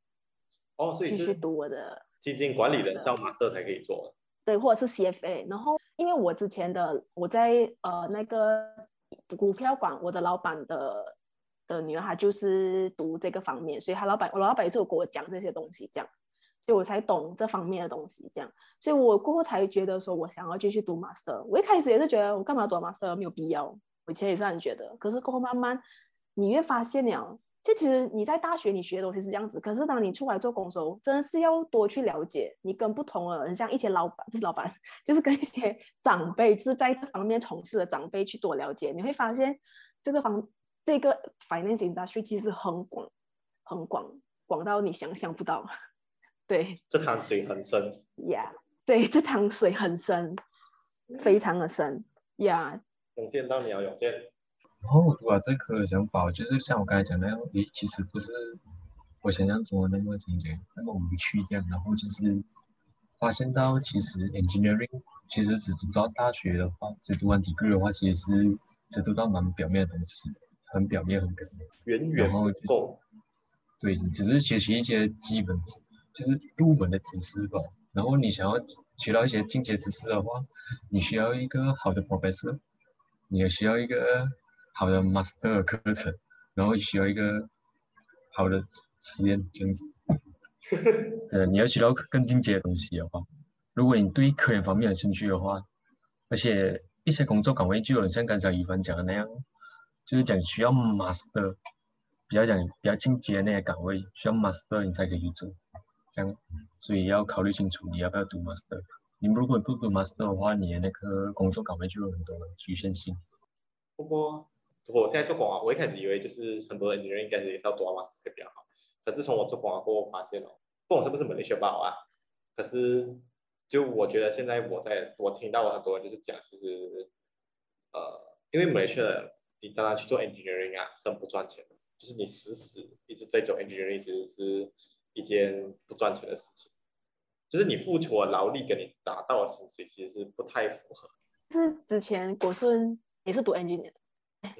哦，所以继续读我的基金管理人是要 master 才可以做。对，或者是 CFA。然后因为我之前的我在呃那个股票馆，我的老板的的女儿她就是读这个方面，所以她老板我老板也是有跟我讲这些东西，这样。所以我才懂这方面的东西，这样，所以我过后才觉得说，我想要继续读 master。我一开始也是觉得，我干嘛读 master 没有必要，我以前也是这样觉得。可是过后慢慢，你越发现了，就其实你在大学你学的东西是这样子，可是当你出来做工的时候，真的是要多去了解你跟不同的人，像一些老板不是老板，就是跟一些长辈，就是在这方面从事的长辈去多了解，你会发现这个方这个 finance industry 其实很广，很广，广到你想象不到。对，这潭水很深。呀，yeah, 对，这潭水很深，非常的深。呀，永健到你啊，永见。然后我读了这个想法，就是像我刚才讲那样，诶，其实不是我想象中的那么简单，那么无趣这样。然后就是发现到，其实 engineering 其实只读到大学的话，只读完 degree 的话，其实是只读到蛮表面的东西，很表面，很表面。远远不够。对，你只是学习一些基本。就是入门的知识吧，然后你想要学到一些进阶知识的话，你需要一个好的 professor，你也需要一个好的 master 课程，然后需要一个好的实验这样子。对，你要学到更进阶的东西的话，如果你对科研方面有兴趣的话，而且一些工作岗位就有像刚才一凡讲的那样，就是讲需要 master，比较讲比较进阶的那些岗位需要 master 你才可以去做。这样，所以要考虑清楚你要不要读 master。你如果不读 master 的话，你的那个工作岗位就有很多局限性。不过，我现在做广告，我一开始以为就是很多人应该是要读 master 会比较好。可自从我做广告过后，我发现哦，不管是不是 Malaysia 报啊，可是就我觉得现在我在我听到很多人就是讲，其实呃，因为 Malaysia 你当然去做 engineering 啊，是不赚钱的，就是你死死一直在做 engineering，其实是。一件不赚钱的事情，就是你付出的劳力跟你达到的薪水其实是不太符合。是之前国顺也是读 engineering，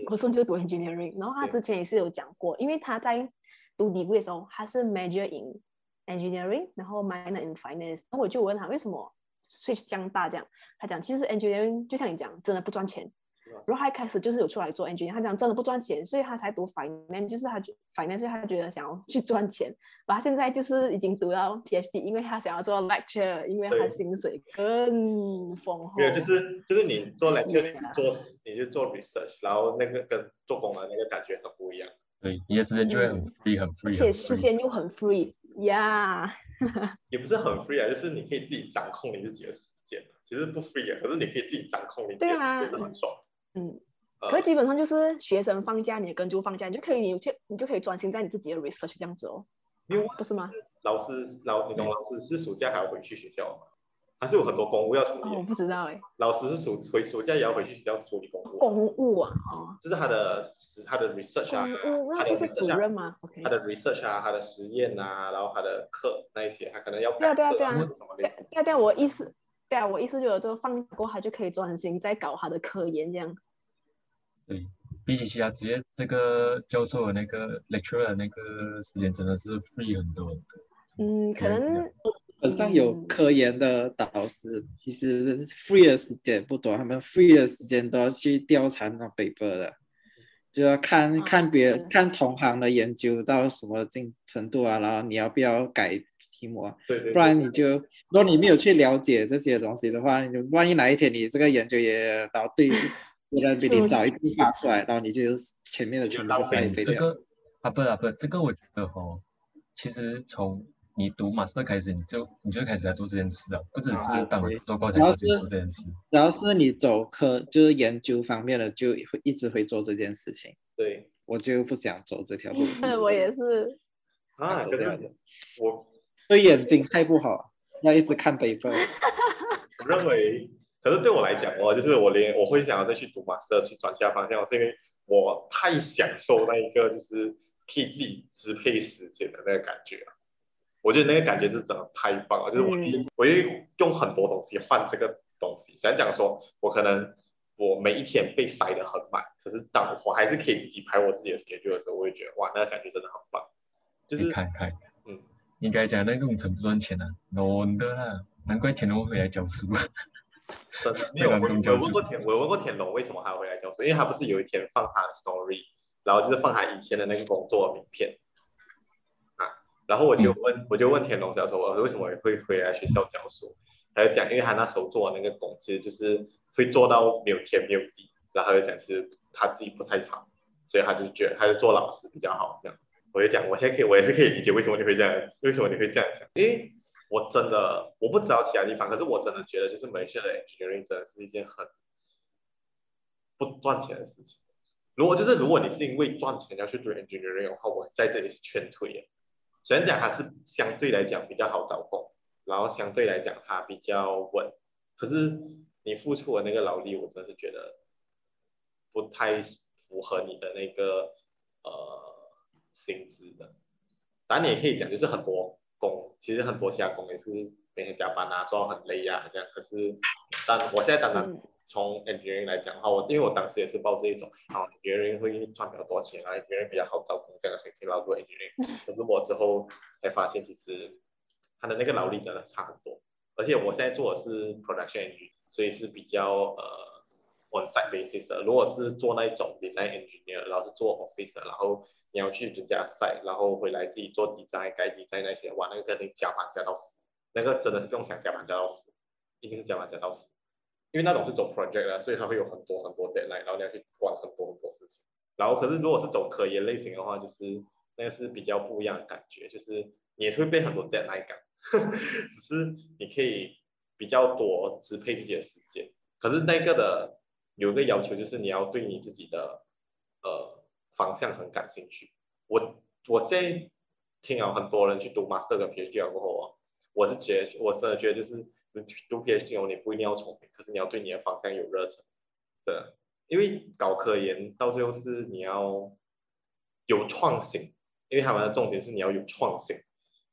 国顺就读 engineering，然后他之前也是有讲过，因为他在读 degree 的时候，他是 major in engineering，然后 minor in finance，然后我就问他为什么 switch 这样大这样，他讲其实 engineering 就像你讲，真的不赚钱。然后他一开始就是有出来做 engineer，他讲真的不赚钱，所以他才读 finance，就是他 finance，所以他觉得想要去赚钱。然后他现在就是已经读到 PhD，因为他想要做 lecture，因为他薪水更丰厚。没有，就是就是你做 lecture，你做你就做 research，然后那个跟做工的那个感觉很不一样。对，你的时间就会很 free，很 free，而且时间又很 free，呀。也不是很 free 啊，就是你可以自己掌控你自己的时间，其实不 free 啊，可是你可以自己掌控你自己的时间，是很爽。嗯，可是基本上就是学生放假，你跟就放假，你就可以，你就你就可以专心在你自己的 research 这样子哦。因为不是吗？老师老你懂老师是暑假还要回去学校吗？还是有很多公务要处理？我不知道哎。老师是暑回暑假也要回去学校处理公务。公务啊，哦。就是他的他的 research 啊，他的 research 啊，他的 research 啊，他的实验啊，然后他的课那一些，他可能要对啊对啊对啊，对啊对啊，我意思。对啊，我意思就是说，放过他就可以专心在搞他的科研这样。对，比起其他职业，这个教授的那个 lecturer 那个时间真的是 free 很多。嗯，可能基本上有科研的导师，嗯、其实 free 的时间不多，他们 free 的时间都要去调查那 paper 的，就要看、啊、看别人看同行的研究到什么进程度啊，然后你要不要改题目啊？对，对对。不然你就，如果你没有去了解这些东西的话，你就万一哪一天你这个研究也然后对。别人比你早一步发出来，然后你就前面的全部都白费这个啊不啊不，这个我觉得哦，其实从你读 master 开始，你就你就开始在做这件事了，不只是当做高才做这件事。然后是你走科就是研究方面的，就会一直会做这件事情。对，我就不想走这条路。我也是啊，这样的。我对眼睛太不好，要一直看北方。我认为。可是对我来讲，我就是我连我会想要再去读马社去转其他方向，是因为我太享受那一个就是可以自己支配时间的那个感觉了。我觉得那个感觉是真的太棒了，就是我我会用很多东西换这个东西。想讲说，我可能我每一天被塞得很满，可是当我还是可以自己排我自己的 schedule 的时候，我会觉得哇，那个感觉真的很棒。就是看看，嗯，应该讲那个工程不赚钱啊，难得啦，难怪田龙会来教书。真的没有，我我问过田，我问过田龙为什么还要回来教书，因为他不是有一天放他的 story，然后就是放他以前的那个工作的名片啊，然后我就问，嗯、我就问田龙教授，我说为什么会回来学校教书？他就讲，因为他那时候做的那个工，其实就是会做到没有天没有地，然后他就讲，其实他自己不太好，所以他就觉得还是做老师比较好这样。我就讲，我现在可以，我也是可以理解为什么你会这样，为什么你会这样想？因为我真的我不知道其他地方，可是我真的觉得，就是马来西亚的 engineering 真的是一件很不赚钱的事情。如果就是如果你是因为赚钱要去读 engineering 的话，我在这里是劝退的。虽然讲它是相对来讲比较好找工，然后相对来讲它比较稳，可是你付出的那个劳力，我真的是觉得不太符合你的那个呃。薪资的，当然你也可以讲，就是很多工，其实很多其他工也是每天加班啊，做很累啊，这样。可是，但我现在单单从 engineering 来讲的话，我因为我当时也是抱这一种，啊，engineering 会赚比较多钱啊，engineering 比较好找工这样的心情，然后做 engineering。可是我之后才发现，其实他的那个劳力真的差很多，而且我现在做的是 production engineering，所以是比较呃。on site basis，如果是做那种 design engineer，然后是做 office，然后你要去人家 site，然后回来自己做 design，改 design 那些，哇，那个肯定加班加到死，那个真的是不用想加班加到死，一定是加班加到死，因为那种是走 project 啦，所以它会有很多很多 deadline，然后你要去管很多很多事情。然后可是如果是走科研类型的话，就是那个是比较不一样的感觉，就是你也是会被很多 deadline 赶，只是你可以比较多支配自己的时间，可是那个的。有一个要求就是你要对你自己的呃方向很感兴趣。我我现在听了很多人去读 master 跟 PhD 过后啊，我是觉得我真的觉得就是读 PhD 哦，你不一定要聪明，可是你要对你的方向有热忱，真的。因为搞科研到最后是你要有创新，因为他们的重点是你要有创新，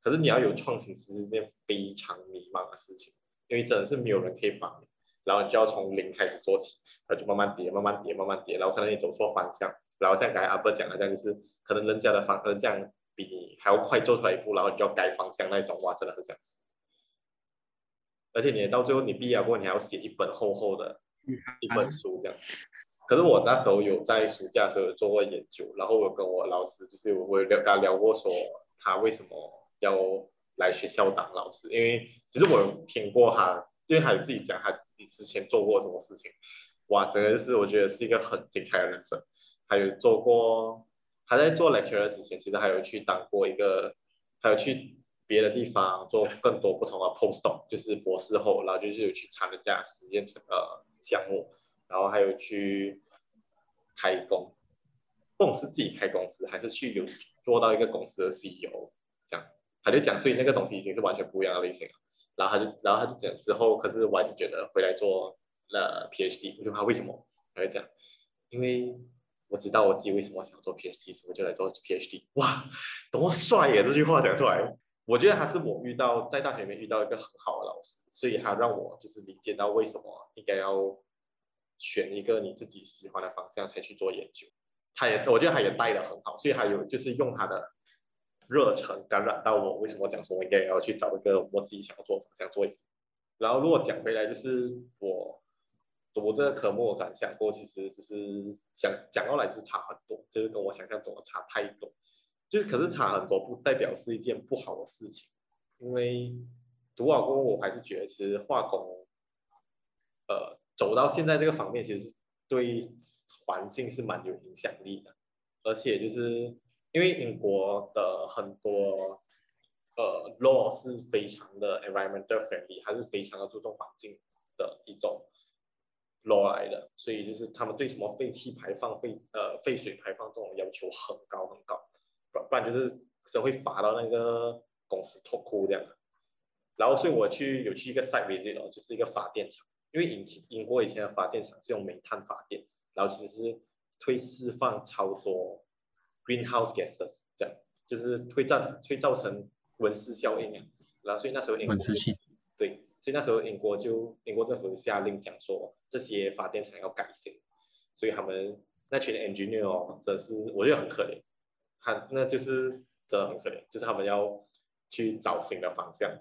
可是你要有创新其实是件非常迷茫的事情，因为真的是没有人可以帮你。然后你就要从零开始做起，然后就慢慢叠，慢慢叠，慢慢叠，然后可能你走错方向，然后像刚才阿伯讲的这样，就是可能人家的方，人这样比你还要快做出来一步，然后你就要改方向那种，哇，真的很想死。而且你到最后你毕业过后，你还要写一本厚厚的一本书这样。可是我那时候有在暑假的时候有做过研究，然后我跟我老师就是我有聊跟他聊过说他为什么要来学校当老师，因为其实我有听过他。因为他自己讲他自己之前做过什么事情，哇，整个就是我觉得是一个很精彩的人生。还有做过，他在做 lecturer 之前，其实还有去当过一个，还有去别的地方做更多不同的 postdoc，就是博士后，然后就是有去参加实验成呃项目，然后还有去开工，不管是自己开公司，还是去有做到一个公司的 CEO，这样，他就讲，所以那个东西已经是完全不一样的类型了。然后他就，然后他就讲之后，可是我还是觉得回来做了 PhD。我就问他为什么？他就讲，因为我知道我自己为什么想做 PhD，所以我就来做 PhD。哇，多帅呀！这句话讲出来，我觉得他是我遇到在大学里面遇到一个很好的老师，所以他让我就是理解到为什么应该要选一个你自己喜欢的方向才去做研究。他也，我觉得他也带的很好，所以他有就是用他的。热忱感染到我，为什么讲说我应该要去找一个我自己想要做、方向做？然后如果讲回来，就是我读这个科目，我感想过，其实就是想讲到来是差很多，就是跟我想象中的差太多。就是可是差很多不代表是一件不好的事情，因为读完过后，我还是觉得其实化工，呃，走到现在这个方面，其实对环境是蛮有影响力的，而且就是。因为英国的很多呃 law 是非常的 environmental friendly，还是非常的注重环境的一种 law 来的，所以就是他们对什么废气排放、废呃废水排放这种要求很高很高，不不然就是是会罚到那个公司脱裤这样。然后所以我去有去一个 site visit 哦，就是一个发电厂，因为英英国以前的发电厂是用煤炭发电，然后其实是会释放超多。Greenhouse gases 这样就是会造会造成温室效应啊，然后所以那时候英国对，所以那时候英国就英国政府下令讲说这些发电厂要改进，所以他们那群 engineer 哦，真是我觉得很可怜，他那就是真的很可怜，就是他们要去找新的方向，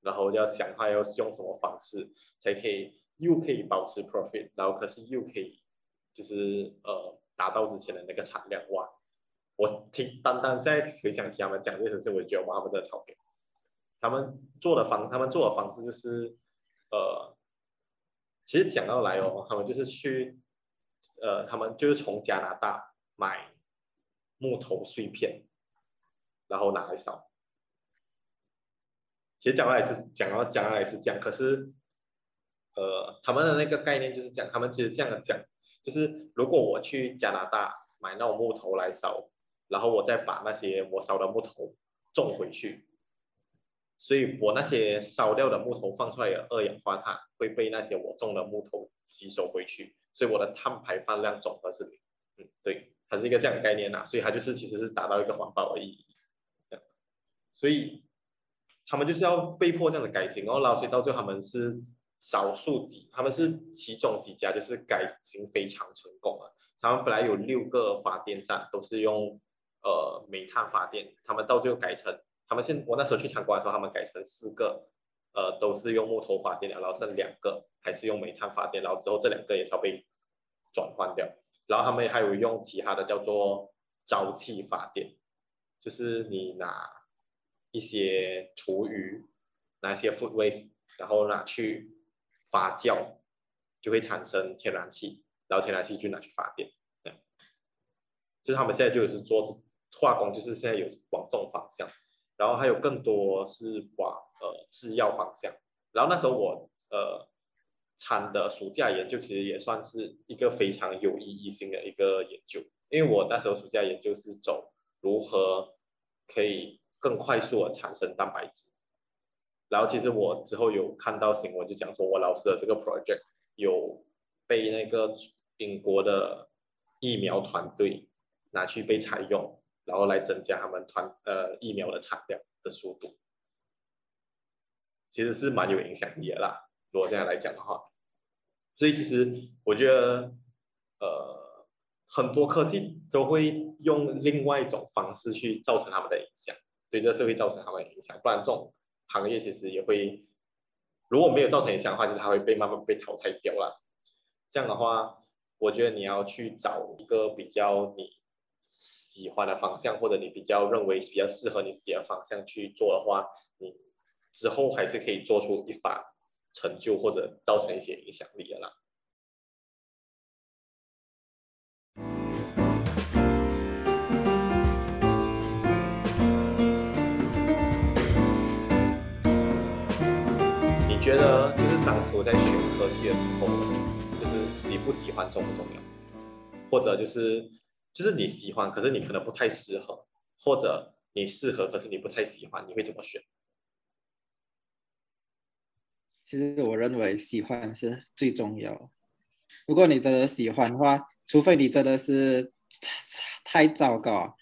然后要想他要用什么方式才可以又可以保持 profit，然后可是又可以就是呃达到之前的那个产量哇。我听单单现在回想起他们讲这些事，我觉得哇，他们真的超屌。他们做的方，他们做的方式就是，呃，其实讲到来哦，他们就是去，呃，他们就是从加拿大买木头碎片，然后拿来烧。其实讲来是讲到讲来是这样，可是，呃，他们的那个概念就是讲，他们其实这样讲，就是如果我去加拿大买那种木头来烧，然后我再把那些我烧的木头种回去，所以我那些烧掉的木头放出来的二氧化碳会被那些我种的木头吸收回去，所以我的碳排放量总和是零。嗯，对，它是一个这样的概念呐，所以它就是其实是达到一个环保的意义。所以。他们就是要被迫这样的改进，然后老所以到最后他们是少数几，他们是其中几家就是改进非常成功了。他们本来有六个发电站都是用呃煤炭发电，他们到最后改成，他们现我那时候去参观的时候，他们改成四个，呃都是用木头发电的，然后剩两个还是用煤炭发电，然后之后这两个也是要被转换掉，然后他们还有用其他的叫做沼气发电，就是你拿。一些厨余，拿一些 food waste，然后拿去发酵，就会产生天然气，然后天然气就拿去发电。就是他们现在就是做化工，就是现在有往这种方向，然后还有更多是往呃制药方向。然后那时候我呃参的暑假研究，其实也算是一个非常有意义性的一个研究，因为我那时候暑假研究是走如何可以。更快速的产生蛋白质，然后其实我之后有看到新闻，就讲说我老师的这个 project 有被那个英国的疫苗团队拿去被采用，然后来增加他们团呃疫苗的产量的速度，其实是蛮有影响力的啦。如果这样来讲的话，所以其实我觉得呃很多科技都会用另外一种方式去造成他们的影响。对这个社会造成他们的影响，不然这种行业其实也会，如果没有造成影响的话，其实它会被慢慢被淘汰掉了。这样的话，我觉得你要去找一个比较你喜欢的方向，或者你比较认为比较适合你自己的方向去做的话，你之后还是可以做出一番成就，或者造成一些影响力的啦。你觉得就是当初在选科系的时候，就是喜不喜欢重不重要，或者就是就是你喜欢，可是你可能不太适合，或者你适合，可是你不太喜欢，你会怎么选？其实我认为喜欢是最重要。如果你真的喜欢的话，除非你真的是太糟糕，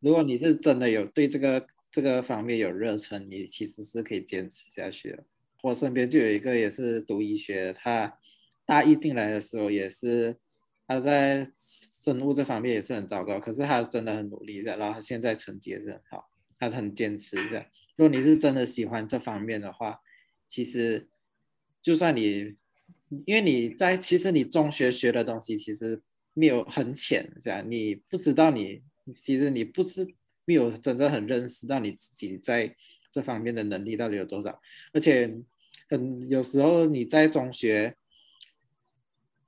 如果你是真的有对这个这个方面有热忱，你其实是可以坚持下去的。我身边就有一个也是读医学，他大一进来的时候也是，他在生物这方面也是很糟糕，可是他真的很努力的，然后他现在成绩也是很好，他很坚持的。如果你是真的喜欢这方面的话，其实就算你，因为你在其实你中学学的东西其实没有很浅，这样你不知道你其实你不是没有真的很认识到你自己在。这方面的能力到底有多少？而且，很有时候你在中学，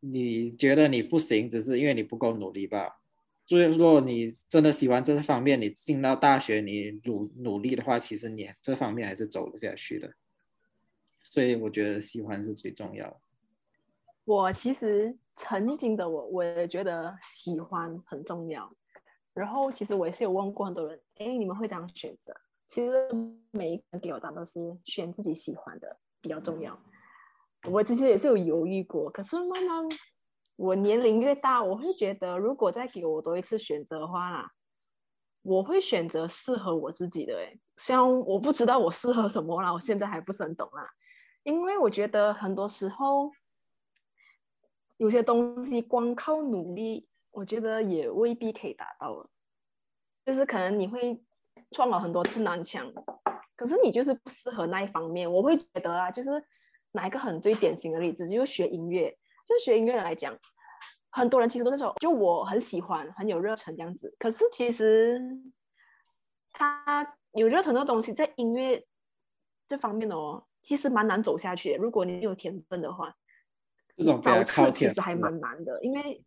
你觉得你不行，只是因为你不够努力吧。所以，如果你真的喜欢这方面，你进到大学，你努努力的话，其实你这方面还是走得下去的。所以，我觉得喜欢是最重要。我其实曾经的我，我也觉得喜欢很重要。然后，其实我也是有问过很多人，哎，你们会这样选择？其实每一个人给我答案都是选自己喜欢的比较重要。我其实也是有犹豫过，可是慢慢我年龄越大，我会觉得如果再给我多一次选择的话啦，我会选择适合我自己的。诶，虽然我不知道我适合什么啦，我现在还不是很懂啦。因为我觉得很多时候有些东西光靠努力，我觉得也未必可以达到了。就是可能你会。撞了很多次南墙，可是你就是不适合那一方面。我会觉得啊，就是拿一个很最典型的例子，就是学音乐。就学音乐来讲，很多人其实都是说，就我很喜欢，很有热忱这样子。可是其实他有热忱的东西，在音乐这方面哦，其实蛮难走下去的。如果你有天分的话，这种找刺其实还蛮难的，因为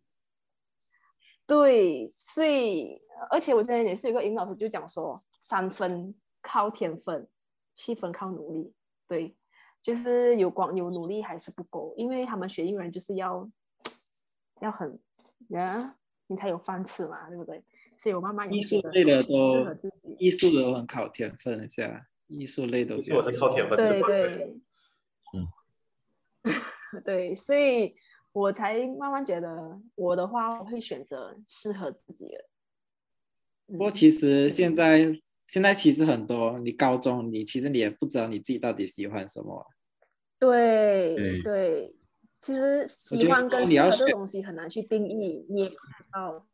对，所以而且我之前也是有个英语老师就讲说，三分靠天分，七分靠努力。对，就是有光有努力还是不够，因为他们学英文就是要要很呀，你才有饭吃嘛，对不对？所以我慢慢艺术类的都适合自己，艺术的都很靠天分，是啊，艺术类都是我是靠天分，对对，嗯，对，所以。我才慢慢觉得，我的话我会选择适合自己的。不过其实现在、嗯、现在其实很多，你高中你其实你也不知道你自己到底喜欢什么。对对，其实喜欢跟适合的东西很难去定义，你也不知道。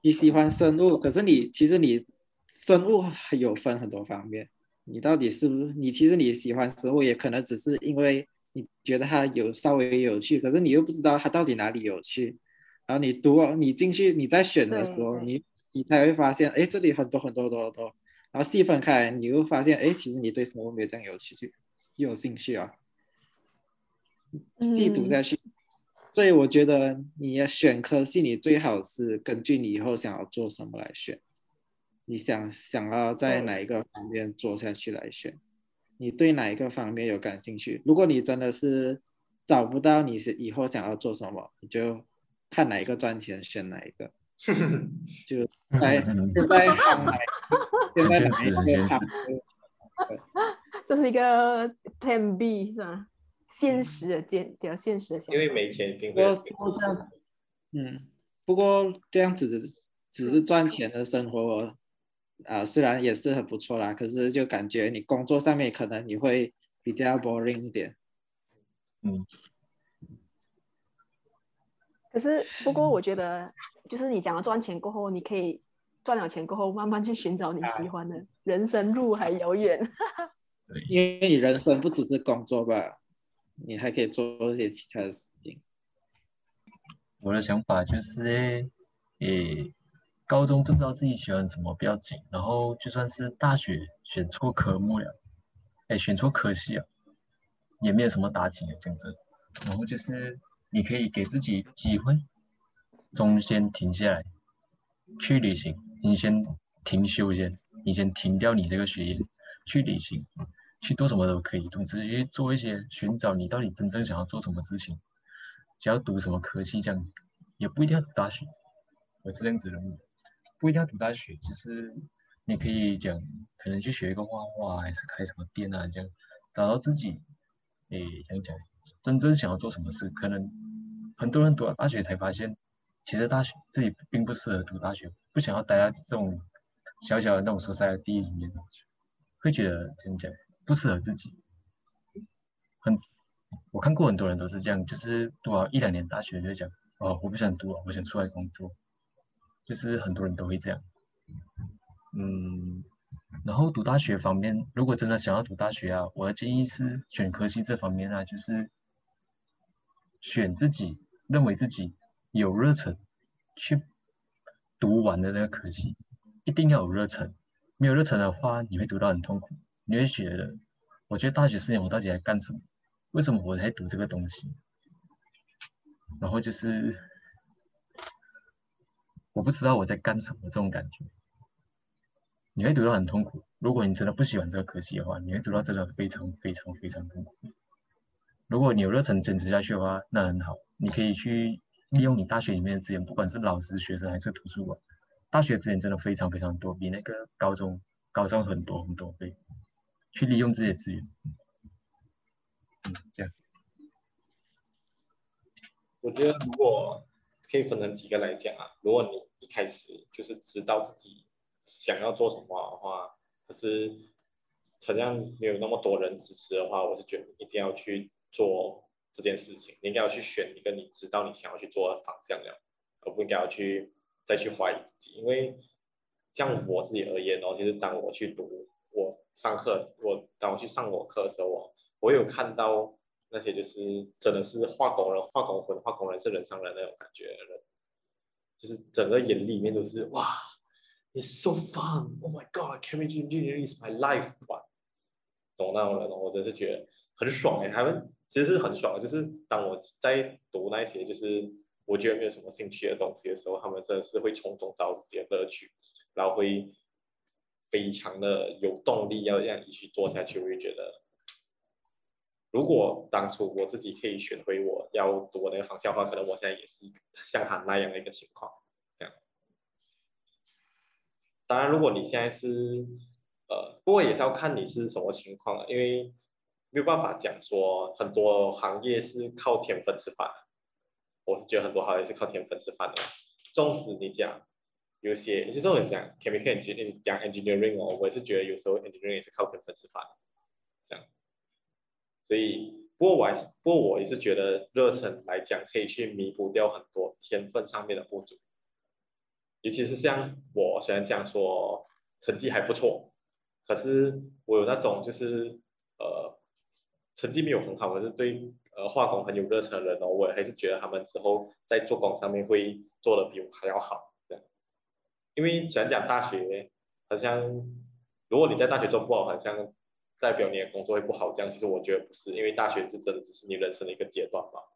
你喜欢生物，可是你其实你生物还有分很多方面，你到底是不是你其实你喜欢生物，也可能只是因为。你觉得它有稍微有趣，可是你又不知道它到底哪里有趣。然后你读，你进去，你在选的时候，你你才会发现，哎，这里很多很多很多很多。然后细分开来，你又发现，哎，其实你对什么没有这样有趣，又有兴趣啊。细读下去，嗯，所以我觉得你要选科系，你最好是根据你以后想要做什么来选。你想想要在哪一个方面做下去来选。你对哪一个方面有感兴趣？如果你真的是找不到你是以后想要做什么，你就看哪一个赚钱，选哪一个。就在 现在行来，现在哪一个行？这是一个 Plan B 是吧？现实的见，比较现实的想法。因为没钱，不过这样，嗯，不过这样子只是赚钱的生活。啊，虽然也是很不错啦，可是就感觉你工作上面可能你会比较 boring 一点。嗯。可是，不过我觉得，就是你讲了赚钱过后，你可以赚了钱过后，慢慢去寻找你喜欢的。啊、人生路还遥远。因为你人生不只是工作吧，你还可以做一些其他的事情。我的想法就是，诶。高中不知道自己喜欢什么，不要紧。然后就算是大学选错科目了，哎，选错科系啊，也没有什么打紧的竞争。然后就是你可以给自己机会，中间停下来去旅行。你先停休先，你先停掉你这个学业，去旅行，去做什么都可以。总之去做一些寻找你到底真正想要做什么事情，想要读什么科系这样，也不一定要大学。我是这样子的。不一定要读大学，就是你可以讲，可能去学一个画画，还是开什么店啊，这样找到自己，诶，讲讲真正想要做什么事。可能很多人读了大学才发现，其实大学自己并不适合读大学，不想要待在这种小小的那种所在的地里面，会觉得怎么讲不适合自己。很，我看过很多人都是这样，就是读了一两年大学就讲，哦，我不想读了，我想出来工作。就是很多人都会这样，嗯，然后读大学方面，如果真的想要读大学啊，我的建议是选科系这方面啊，就是选自己认为自己有热忱去读完的那个科系，一定要有热忱，没有热忱的话，你会读到很痛苦，你会觉得，我觉得大学四年我到底在干什么？为什么我在读这个东西？然后就是。我不知道我在干什么，这种感觉，你会读到很痛苦。如果你真的不喜欢这个科系的话，你会读到真的非常非常非常痛苦。如果你有热忱坚持下去的话，那很好，你可以去利用你大学里面的资源，不管是老师、学生还是图书馆，大学资源真的非常非常多，比那个高中高上很多很多倍。去利用这些资源，嗯，这样。我觉得如果。可以分成几个来讲啊。如果你一开始就是知道自己想要做什么的话，可是同样没有那么多人支持的话，我是觉得一定要去做这件事情。你应该要去选一个你知道你想要去做的方向了，而不应该要去再去怀疑自己。因为像我自己而言哦，就是当我去读我上课，我当我去上我课的时候，我我有看到。那些就是真的是化工人，化工魂，化工人是人上人那种感觉的人，就是整个眼里面都是哇，It's so fun，Oh my God，chemical engineering is my life，哇，总那种人，我真是觉得很爽哎，他们其实是很爽的，就是当我在读那些就是我觉得没有什么兴趣的东西的时候，他们真的是会从中找自己的乐趣，然后会非常的有动力要这样一起做下去。我就觉得，如果当初我自己可以选回我要读那个方向的话，可能我现在也是像他那样的一个情况。这样，当然，如果你现在是呃，不过也是要看你是什么情况了，因为没有办法讲说很多行业是靠天分吃饭的。我是觉得很多行业是靠天分吃饭的，纵使你讲有些，有些时候你讲 chemical engineering，讲 engineering 哦，我也是觉得有时候 engineering 也是靠天分吃饭的，这样。所以，不过我还是，不过我也是觉得热忱来讲可以去弥补掉很多天分上面的不足，尤其是像我虽然讲说成绩还不错，可是我有那种就是呃成绩没有很好，可是对。呃，化工很有热忱的人哦，我还是觉得他们之后在做工上面会做的比我还要好。对，因为虽然讲大学好像，如果你在大学做不好，好像代表你的工作会不好，这样其实我觉得不是，因为大学是真的只是你人生的一个阶段吧。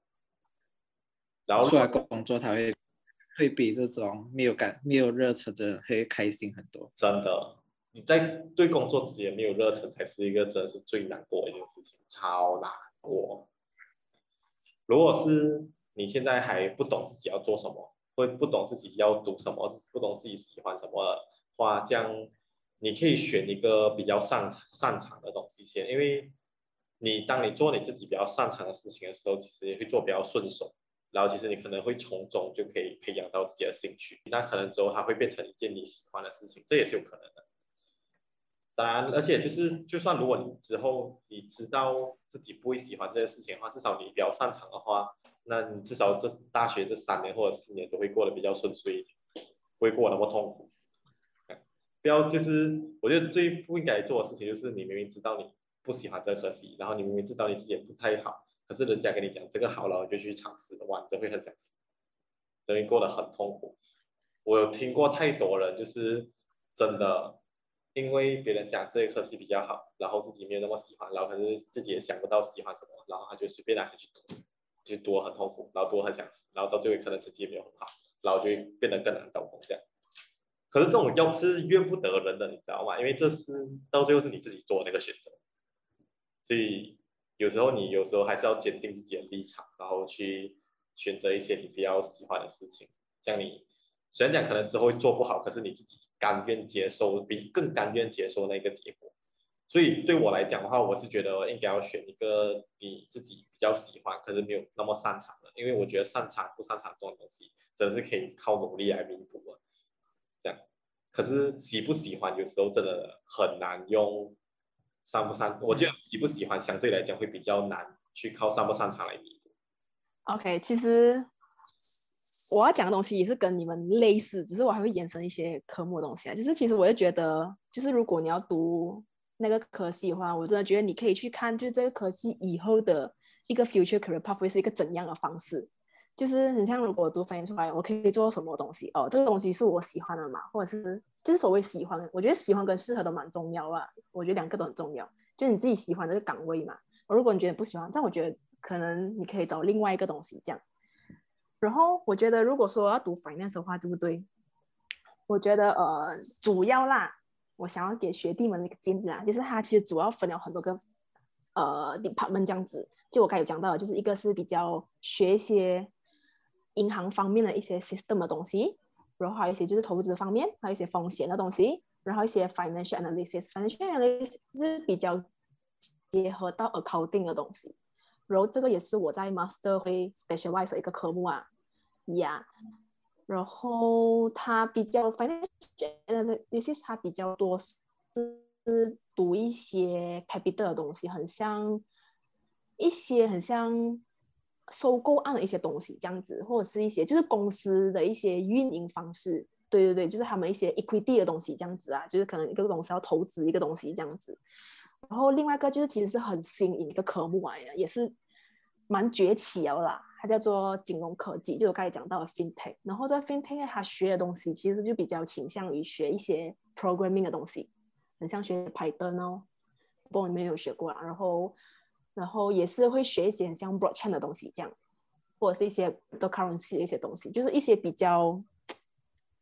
然后出来工作，他会会比这种没有感、没有热忱的人会开心很多。真的，你在对工作自己也没有热忱，才是一个真的是最难过的一件事情，超难过。如果是你现在还不懂自己要做什么，或不懂自己要读什么，不懂自己喜欢什么的话，这样你可以选一个比较擅长擅长的东西先，因为你当你做你自己比较擅长的事情的时候，其实也会做比较顺手，然后其实你可能会从中就可以培养到自己的兴趣，那可能之后它会变成一件你喜欢的事情，这也是有可能的。当然，而且就是，就算如果你之后你知道自己不会喜欢这件事情的话，至少你比较擅长的话，那你至少这大学这三年或者四年都会过得比较顺遂，不会过那么痛苦。不要就是，我觉得最不应该做的事情就是，你明明知道你不喜欢这个科系，然后你明明知道你自己也不太好，可是人家跟你讲这个好了，就去尝试的话，你就会很想死，等于过得很痛苦。我有听过太多人就是真的。因为别人讲这个科系比较好，然后自己没有那么喜欢，然后可是自己也想不到喜欢什么，然后他就随便拿下去读，就读很痛苦，然后读很想死，然后到最后可能成绩也没有很好，然后就变得更难找工这样。可是这种要是怨不得人的，你知道吗？因为这是到最后是你自己做那个选择，所以有时候你有时候还是要坚定自己的立场，然后去选择一些你比较喜欢的事情，这样你。虽然讲可能之后会做不好，可是你自己甘愿接受，比更甘愿接受那个结果。所以对我来讲的话，我是觉得应该要选一个你自己比较喜欢，可是没有那么擅长的，因为我觉得擅长不擅长这种东西，真的是可以靠努力来弥补的。可是喜不喜欢有时候真的很难用擅不擅，我觉得喜不喜欢相对来讲会比较难去靠擅不擅长来弥补。OK，其实。我要讲的东西也是跟你们类似，只是我还会延伸一些科目的东西啊。就是其实我就觉得，就是如果你要读那个科系的话，我真的觉得你可以去看，就是这个科系以后的一个 future career path 会是一个怎样的方式。就是很像如果读翻译出来，我可以做什么东西哦？这个东西是我喜欢的嘛？或者是就是所谓喜欢，我觉得喜欢跟适合都蛮重要啊。我觉得两个都很重要，就是你自己喜欢的这个岗位嘛。如果你觉得不喜欢，但我觉得可能你可以找另外一个东西这样。然后我觉得，如果说要读 finance 的话，对不对？我觉得呃，主要啦，我想要给学弟们一个建议啦，就是它其实主要分了很多个呃 department 这样子。就我刚有讲到的，就是一个是比较学一些银行方面的一些 system 的东西，然后还有一些就是投资方面，还有一些风险的东西，然后一些 financial analysis，financial analysis 是比较结合到 accounting 的东西。然后这个也是我在 master 会 specialize 的一个科目啊，呀、yeah.，然后它比较反正有些它比较多是读一些 capital 的东西，很像一些很像收购案的一些东西这样子，或者是一些就是公司的一些运营方式，对对对，就是他们一些 equity 的东西这样子啊，就是可能一个公司要投资一个东西这样子。然后另外一个就是其实是很新颖一个科目啊，也是蛮崛起的啦。它叫做金融科技，就我刚才讲到的 FinTech。然后在 FinTech 它学的东西其实就比较倾向于学一些 programming 的东西，很像学 Python 哦，不过你们有学过啊。然后然后也是会学一些很像 Blockchain 的东西这样。或者是一些的 currency 的一些东西，就是一些比较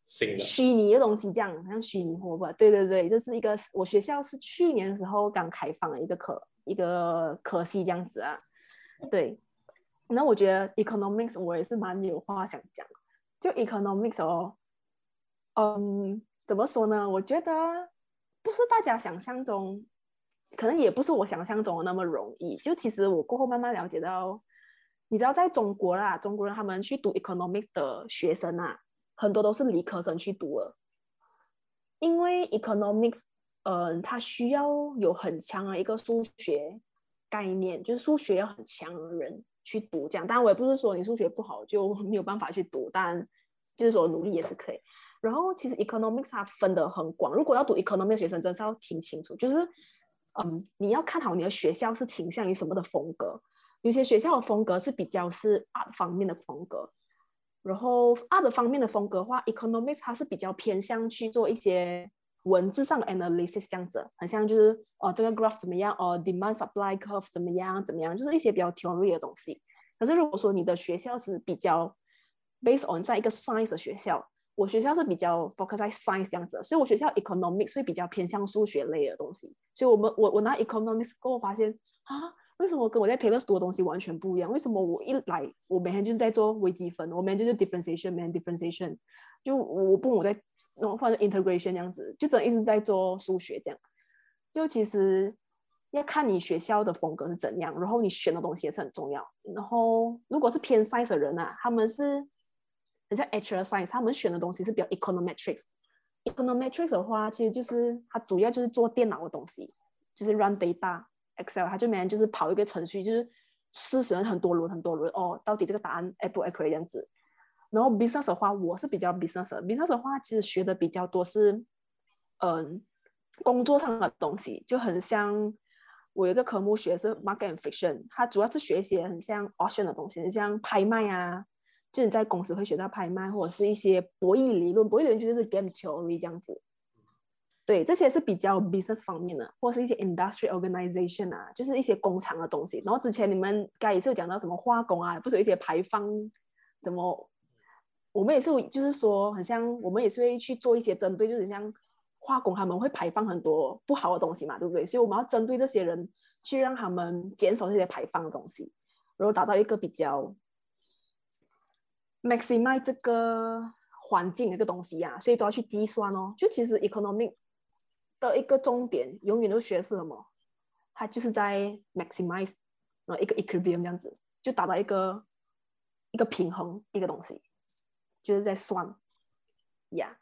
虚拟的东西，这样好像虚拟货币。对对对，这是一个我学校是去年的时候刚开放的一个科一个科系这样子啊。对，那我觉得 economics 我也是蛮有话想讲，就 economics 哦，嗯，怎么说呢？我觉得不是大家想象中，可能也不是我想象中的那么容易。就其实我过后慢慢了解到，你知道在中国啦，中国人他们去读 economics 的学生啊。很多都是理科生去读了，因为 economics，嗯、呃，它需要有很强的一个数学概念，就是数学要很强的人去读这样。当然，我也不是说你数学不好就 没有办法去读，但就是说努力也是可以。然后，其实 economics 它分得很广，如果要读 economics 学生，真是要听清楚，就是，嗯，你要看好你的学校是倾向于什么的风格。有些学校的风格是比较是 art 方面的风格。然后 art 方面的风格话，economics 它是比较偏向去做一些文字上的 analysis 这样子，很像就是哦这个 graph 怎么样，哦 demand supply curve 怎么样怎么样，就是一些比较 theory 的东西。可是如果说你的学校是比较 based on 在一个 science 的学校，我学校是比较 focus 在 science 这样子，所以我学校 economics 会比较偏向数学类的东西。所以我们我我拿 economics 跟我发现啊。为什么跟我在 Taylor 读的东西完全不一样？为什么我一来，我每天就是在做微积分，我每天就是 differentiation，每天 differentiation，就我不我在，然后或者 integration 这样子，就真一直在做数学这样。就其实要看你学校的风格是怎样，然后你选的东西也是很重要。然后如果是偏 science 的人啊，他们是很像 actual science，他们选的东西是比较 econometrics。econometrics 的话，其实就是它主要就是做电脑的东西，就是 run data。Excel，他就每天就是跑一个程序，就是试选很多轮很多轮哦，到底这个答案 accurate 不 accurate 这样子。然后 business 的话，我是比较 Business，Business 的话，其实学的比较多是，嗯，工作上的东西，就很像我有一个科目学的是 market and fiction，它主要是学一些很像 auction 的东西，很像拍卖啊，就你在公司会学到拍卖，或者是一些博弈理论，博弈理论就是 game theory 这样子。对，这些是比较 business 方面的，或是一些 industry organization 啊，就是一些工厂的东西。然后之前你们该也是有讲到什么化工啊，不是有一些排放，怎么我们也是就是说，很像我们也是会去做一些针对，就是像化工他们会排放很多不好的东西嘛，对不对？所以我们要针对这些人去让他们减少这些排放的东西，然后达到一个比较 maximize 这个环境的一个东西啊，所以都要去计算哦。就其实 economic 的一个重点永远都学是什么？它就是在 maximize，呃，一个 equilibrium 这样子，就达到一个一个平衡一个东西，就是在算呀。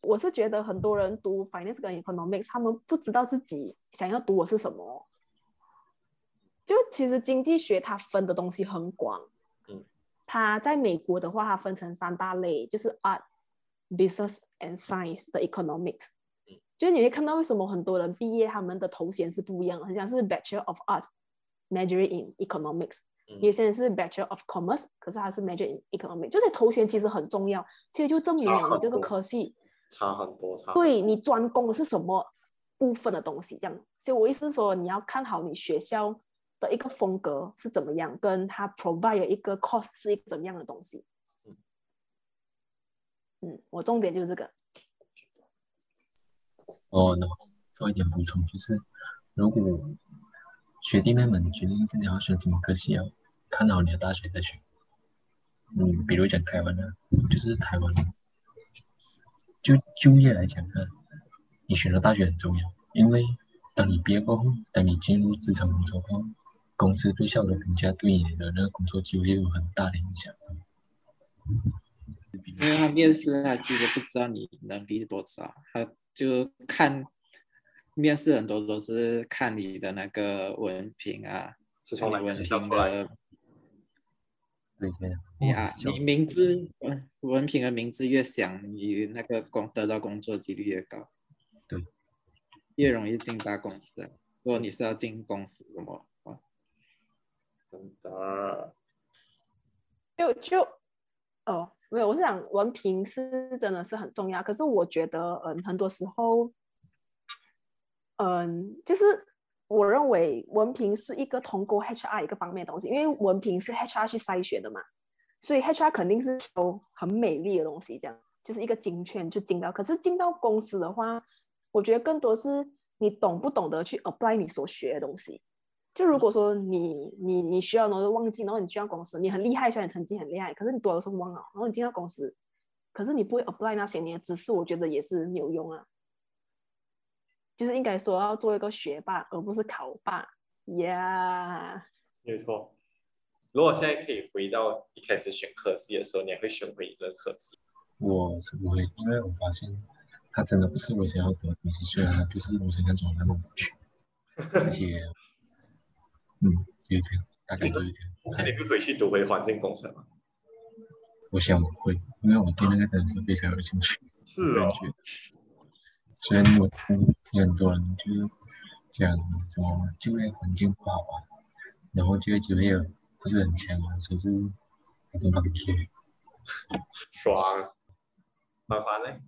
我是觉得很多人读 finance 跟 economics，他们不知道自己想要读的是什么。就其实经济学它分的东西很广，它在美国的话，它分成三大类，就是 art、business and science 的 economics。就是你会看到为什么很多人毕业他们的头衔是不一样，很像是 Bachelor of Arts，Major in Economics，嗯、有些人是 Bachelor of Commerce，可是他是 Major in Economics，就是头衔其实很重要，其实就证明了你这个科系差很多，差。对，你专攻的是什么部分的东西，这样。所以我意思是说，你要看好你学校的一个风格是怎么样，跟他 provide 一个 course 是一个怎么样的东西。嗯，嗯，我重点就是这个。哦，然后做一点补充，就是如果学弟妹们决定自己要选什么科系啊，看好你的大学再选。嗯，比如讲台湾的，就是台湾，就就业来讲呢，你选择大学很重要，因为当你毕业过后，等你进入职场工作后，公司对校的评价对你的那个工作机会有很大的影响。因为他面试，他其实不知道你能力多少，他。就看面试很多都是看你的那个文凭啊，是从文凭的，对对呀，你名字文文凭的名字越响，你那个工得到工作几率越高，对，越容易进大公司。如果你是要进公司什么真的，就就哦。没有，我是想文凭是真的是很重要，可是我觉得，嗯，很多时候，嗯，就是我认为文凭是一个通过 HR 一个方面的东西，因为文凭是 HR 去筛选的嘛，所以 HR 肯定是有很美丽的东西，这样就是一个金券就进到。可是进到公司的话，我觉得更多是你懂不懂得去 apply 你所学的东西。就如果说你你你需要，然后忘记，然后你去到公司，你很厉害，虽然成绩很厉害，可是你多的时候忘了，然后你进到公司，可是你不会 apply 那些你的知识，我觉得也是没有用啊。就是应该说要做一个学霸，而不是考霸。呀、yeah，没错。如果现在可以回到一开始选科系的时候，你还会选回这个科系？我是不会，因为我发现它真的不是我想要读的东西，虽然它不是我想象中的那么有趣，而且。嗯，就是这样，大概就是这样。那你会回去读回环境工程吗？我想我会，因为我对那个真的是非常有兴趣。是哦。虽然我听很多人就是讲什么就业环境不好啊，然后就业就业不是很强啊，所以是很多那个些。爽。麻烦呢？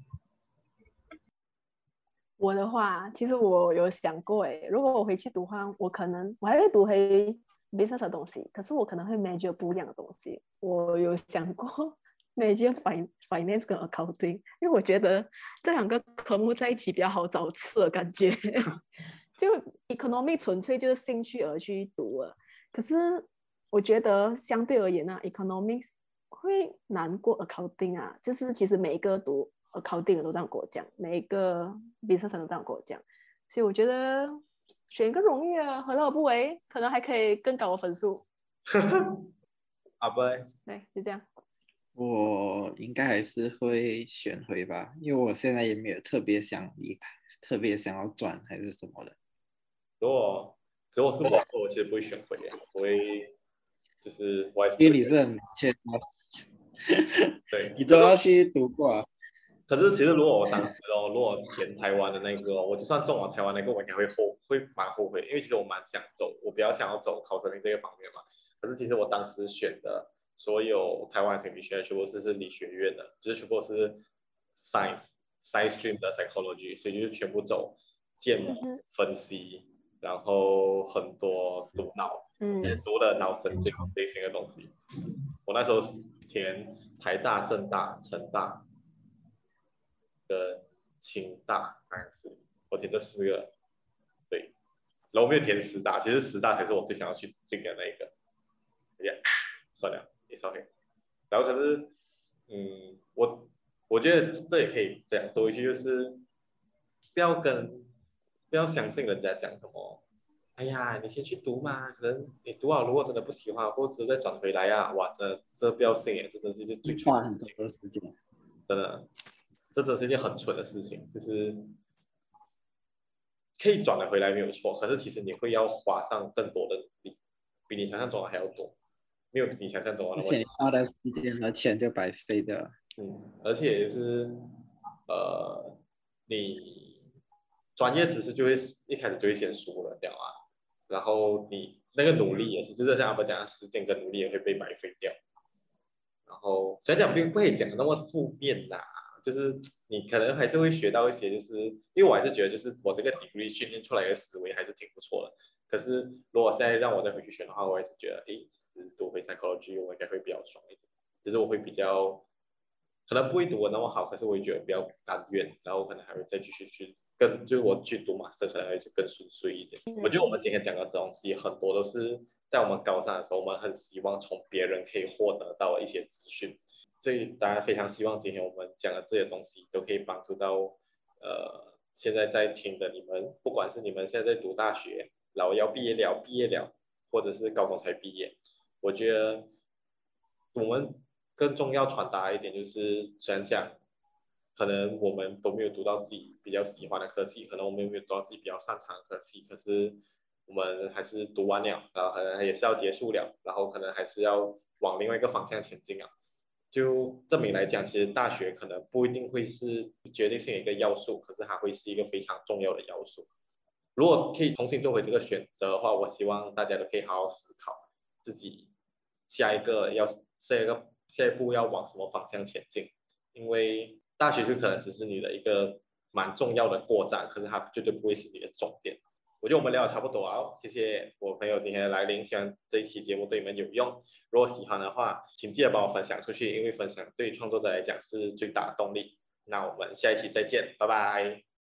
我的话，其实我有想过，诶，如果我回去读的话，我可能我还会读回 business 的东西，可是我可能会 major 不一样的东西。我有想过 major finance 跟 accounting，因为我觉得这两个科目在一起比较好找刺的感觉。就 economic 纯粹就是兴趣而去读了，可是我觉得相对而言呢，economics 会难过 accounting 啊，就是其实每一个读。考定了都当过奖，每一个比赛生都当过奖，所以我觉得选一个容易啊，何乐而不为？可能还可以更高的分数。啊不，对，就这样。我应该还是会选回吧，因为我现在也没有特别想离开，特别想要转还是什么的。如果如果是我，我其实不会选回，我会就是我还是因为你是很确定，对，你都要去读过啊。可是其实如果我当时哦，如果填台湾的那个，我就算中了台湾那个，我应该会后会蛮后悔，因为其实我蛮想走，我比较想要走考生命这个方面嘛。可是其实我当时选的所有台湾心理学全部是是理学院的，就是全部是 science science stream 的 psychology，所以就是全部走建模分析，然后很多读脑，嗯，读的脑神经类型的东西。我那时候填台大、政大、成大。跟清大好像是，我填这四个，对，然后我没有填十大，其实十大才是我最想要去进的那一个，哎呀，算了，也是 OK。然后可是，嗯，我我觉得这也可以这样多一句，就是不要跟不要相信人家讲什么，哎呀，你先去读嘛，可能你读好，如果真的不喜欢，或者再转回来呀、啊，哇，这这不要信耶，这真是就最蠢的事情，真的。这真是一件很蠢的事情，就是可以转得回来没有错，可是其实你会要花上更多的努力，比你想象中的还要多，没有比你想象中的。而且花的时间和钱就白费的。嗯，而且也是，呃，你专业知识就会一开始就会先输了掉啊，然后你那个努力也是，就是像阿伯讲的时间跟努力也会被白费掉。然后想讲不不会讲的那么负面啦。就是你可能还是会学到一些，就是因为我还是觉得，就是我这个 degree 训练出来的思维还是挺不错的。可是如果现在让我再回去选的话，我还是觉得，哎，是读回 psychology 我应该会比较爽一点。就是我会比较，可能不会读的那么好，可是我也觉得比较甘愿，然后可能还会再继续去跟，就是我去读 master 可能会更顺遂一点。我觉得我们今天讲的东西很多都是在我们高三的时候，我们很希望从别人可以获得到一些资讯。所以大家非常希望今天我们讲的这些东西都可以帮助到，呃，现在在听的你们，不管是你们现在在读大学，然后要毕业了，毕业了，或者是高中才毕业，我觉得我们更重要传达一点就是，虽然讲，可能我们都没有读到自己比较喜欢的科技，可能我们没有读到自己比较擅长的科技，可是我们还是读完了，然后可能也是要结束了，然后可能还是要往另外一个方向前进啊。就证明来讲，其实大学可能不一定会是决定性的一个要素，可是它会是一个非常重要的要素。如果可以重新做回这个选择的话，我希望大家都可以好好思考自己下一个要下一个下一步要往什么方向前进。因为大学就可能只是你的一个蛮重要的过站，可是它绝对不会是你的终点。我觉得我们聊的差不多啊，谢谢我朋友今天的来临，希望这一期节目对你们有用。如果喜欢的话，请记得帮我分享出去，因为分享对创作者来讲是最大的动力。那我们下一期再见，拜拜。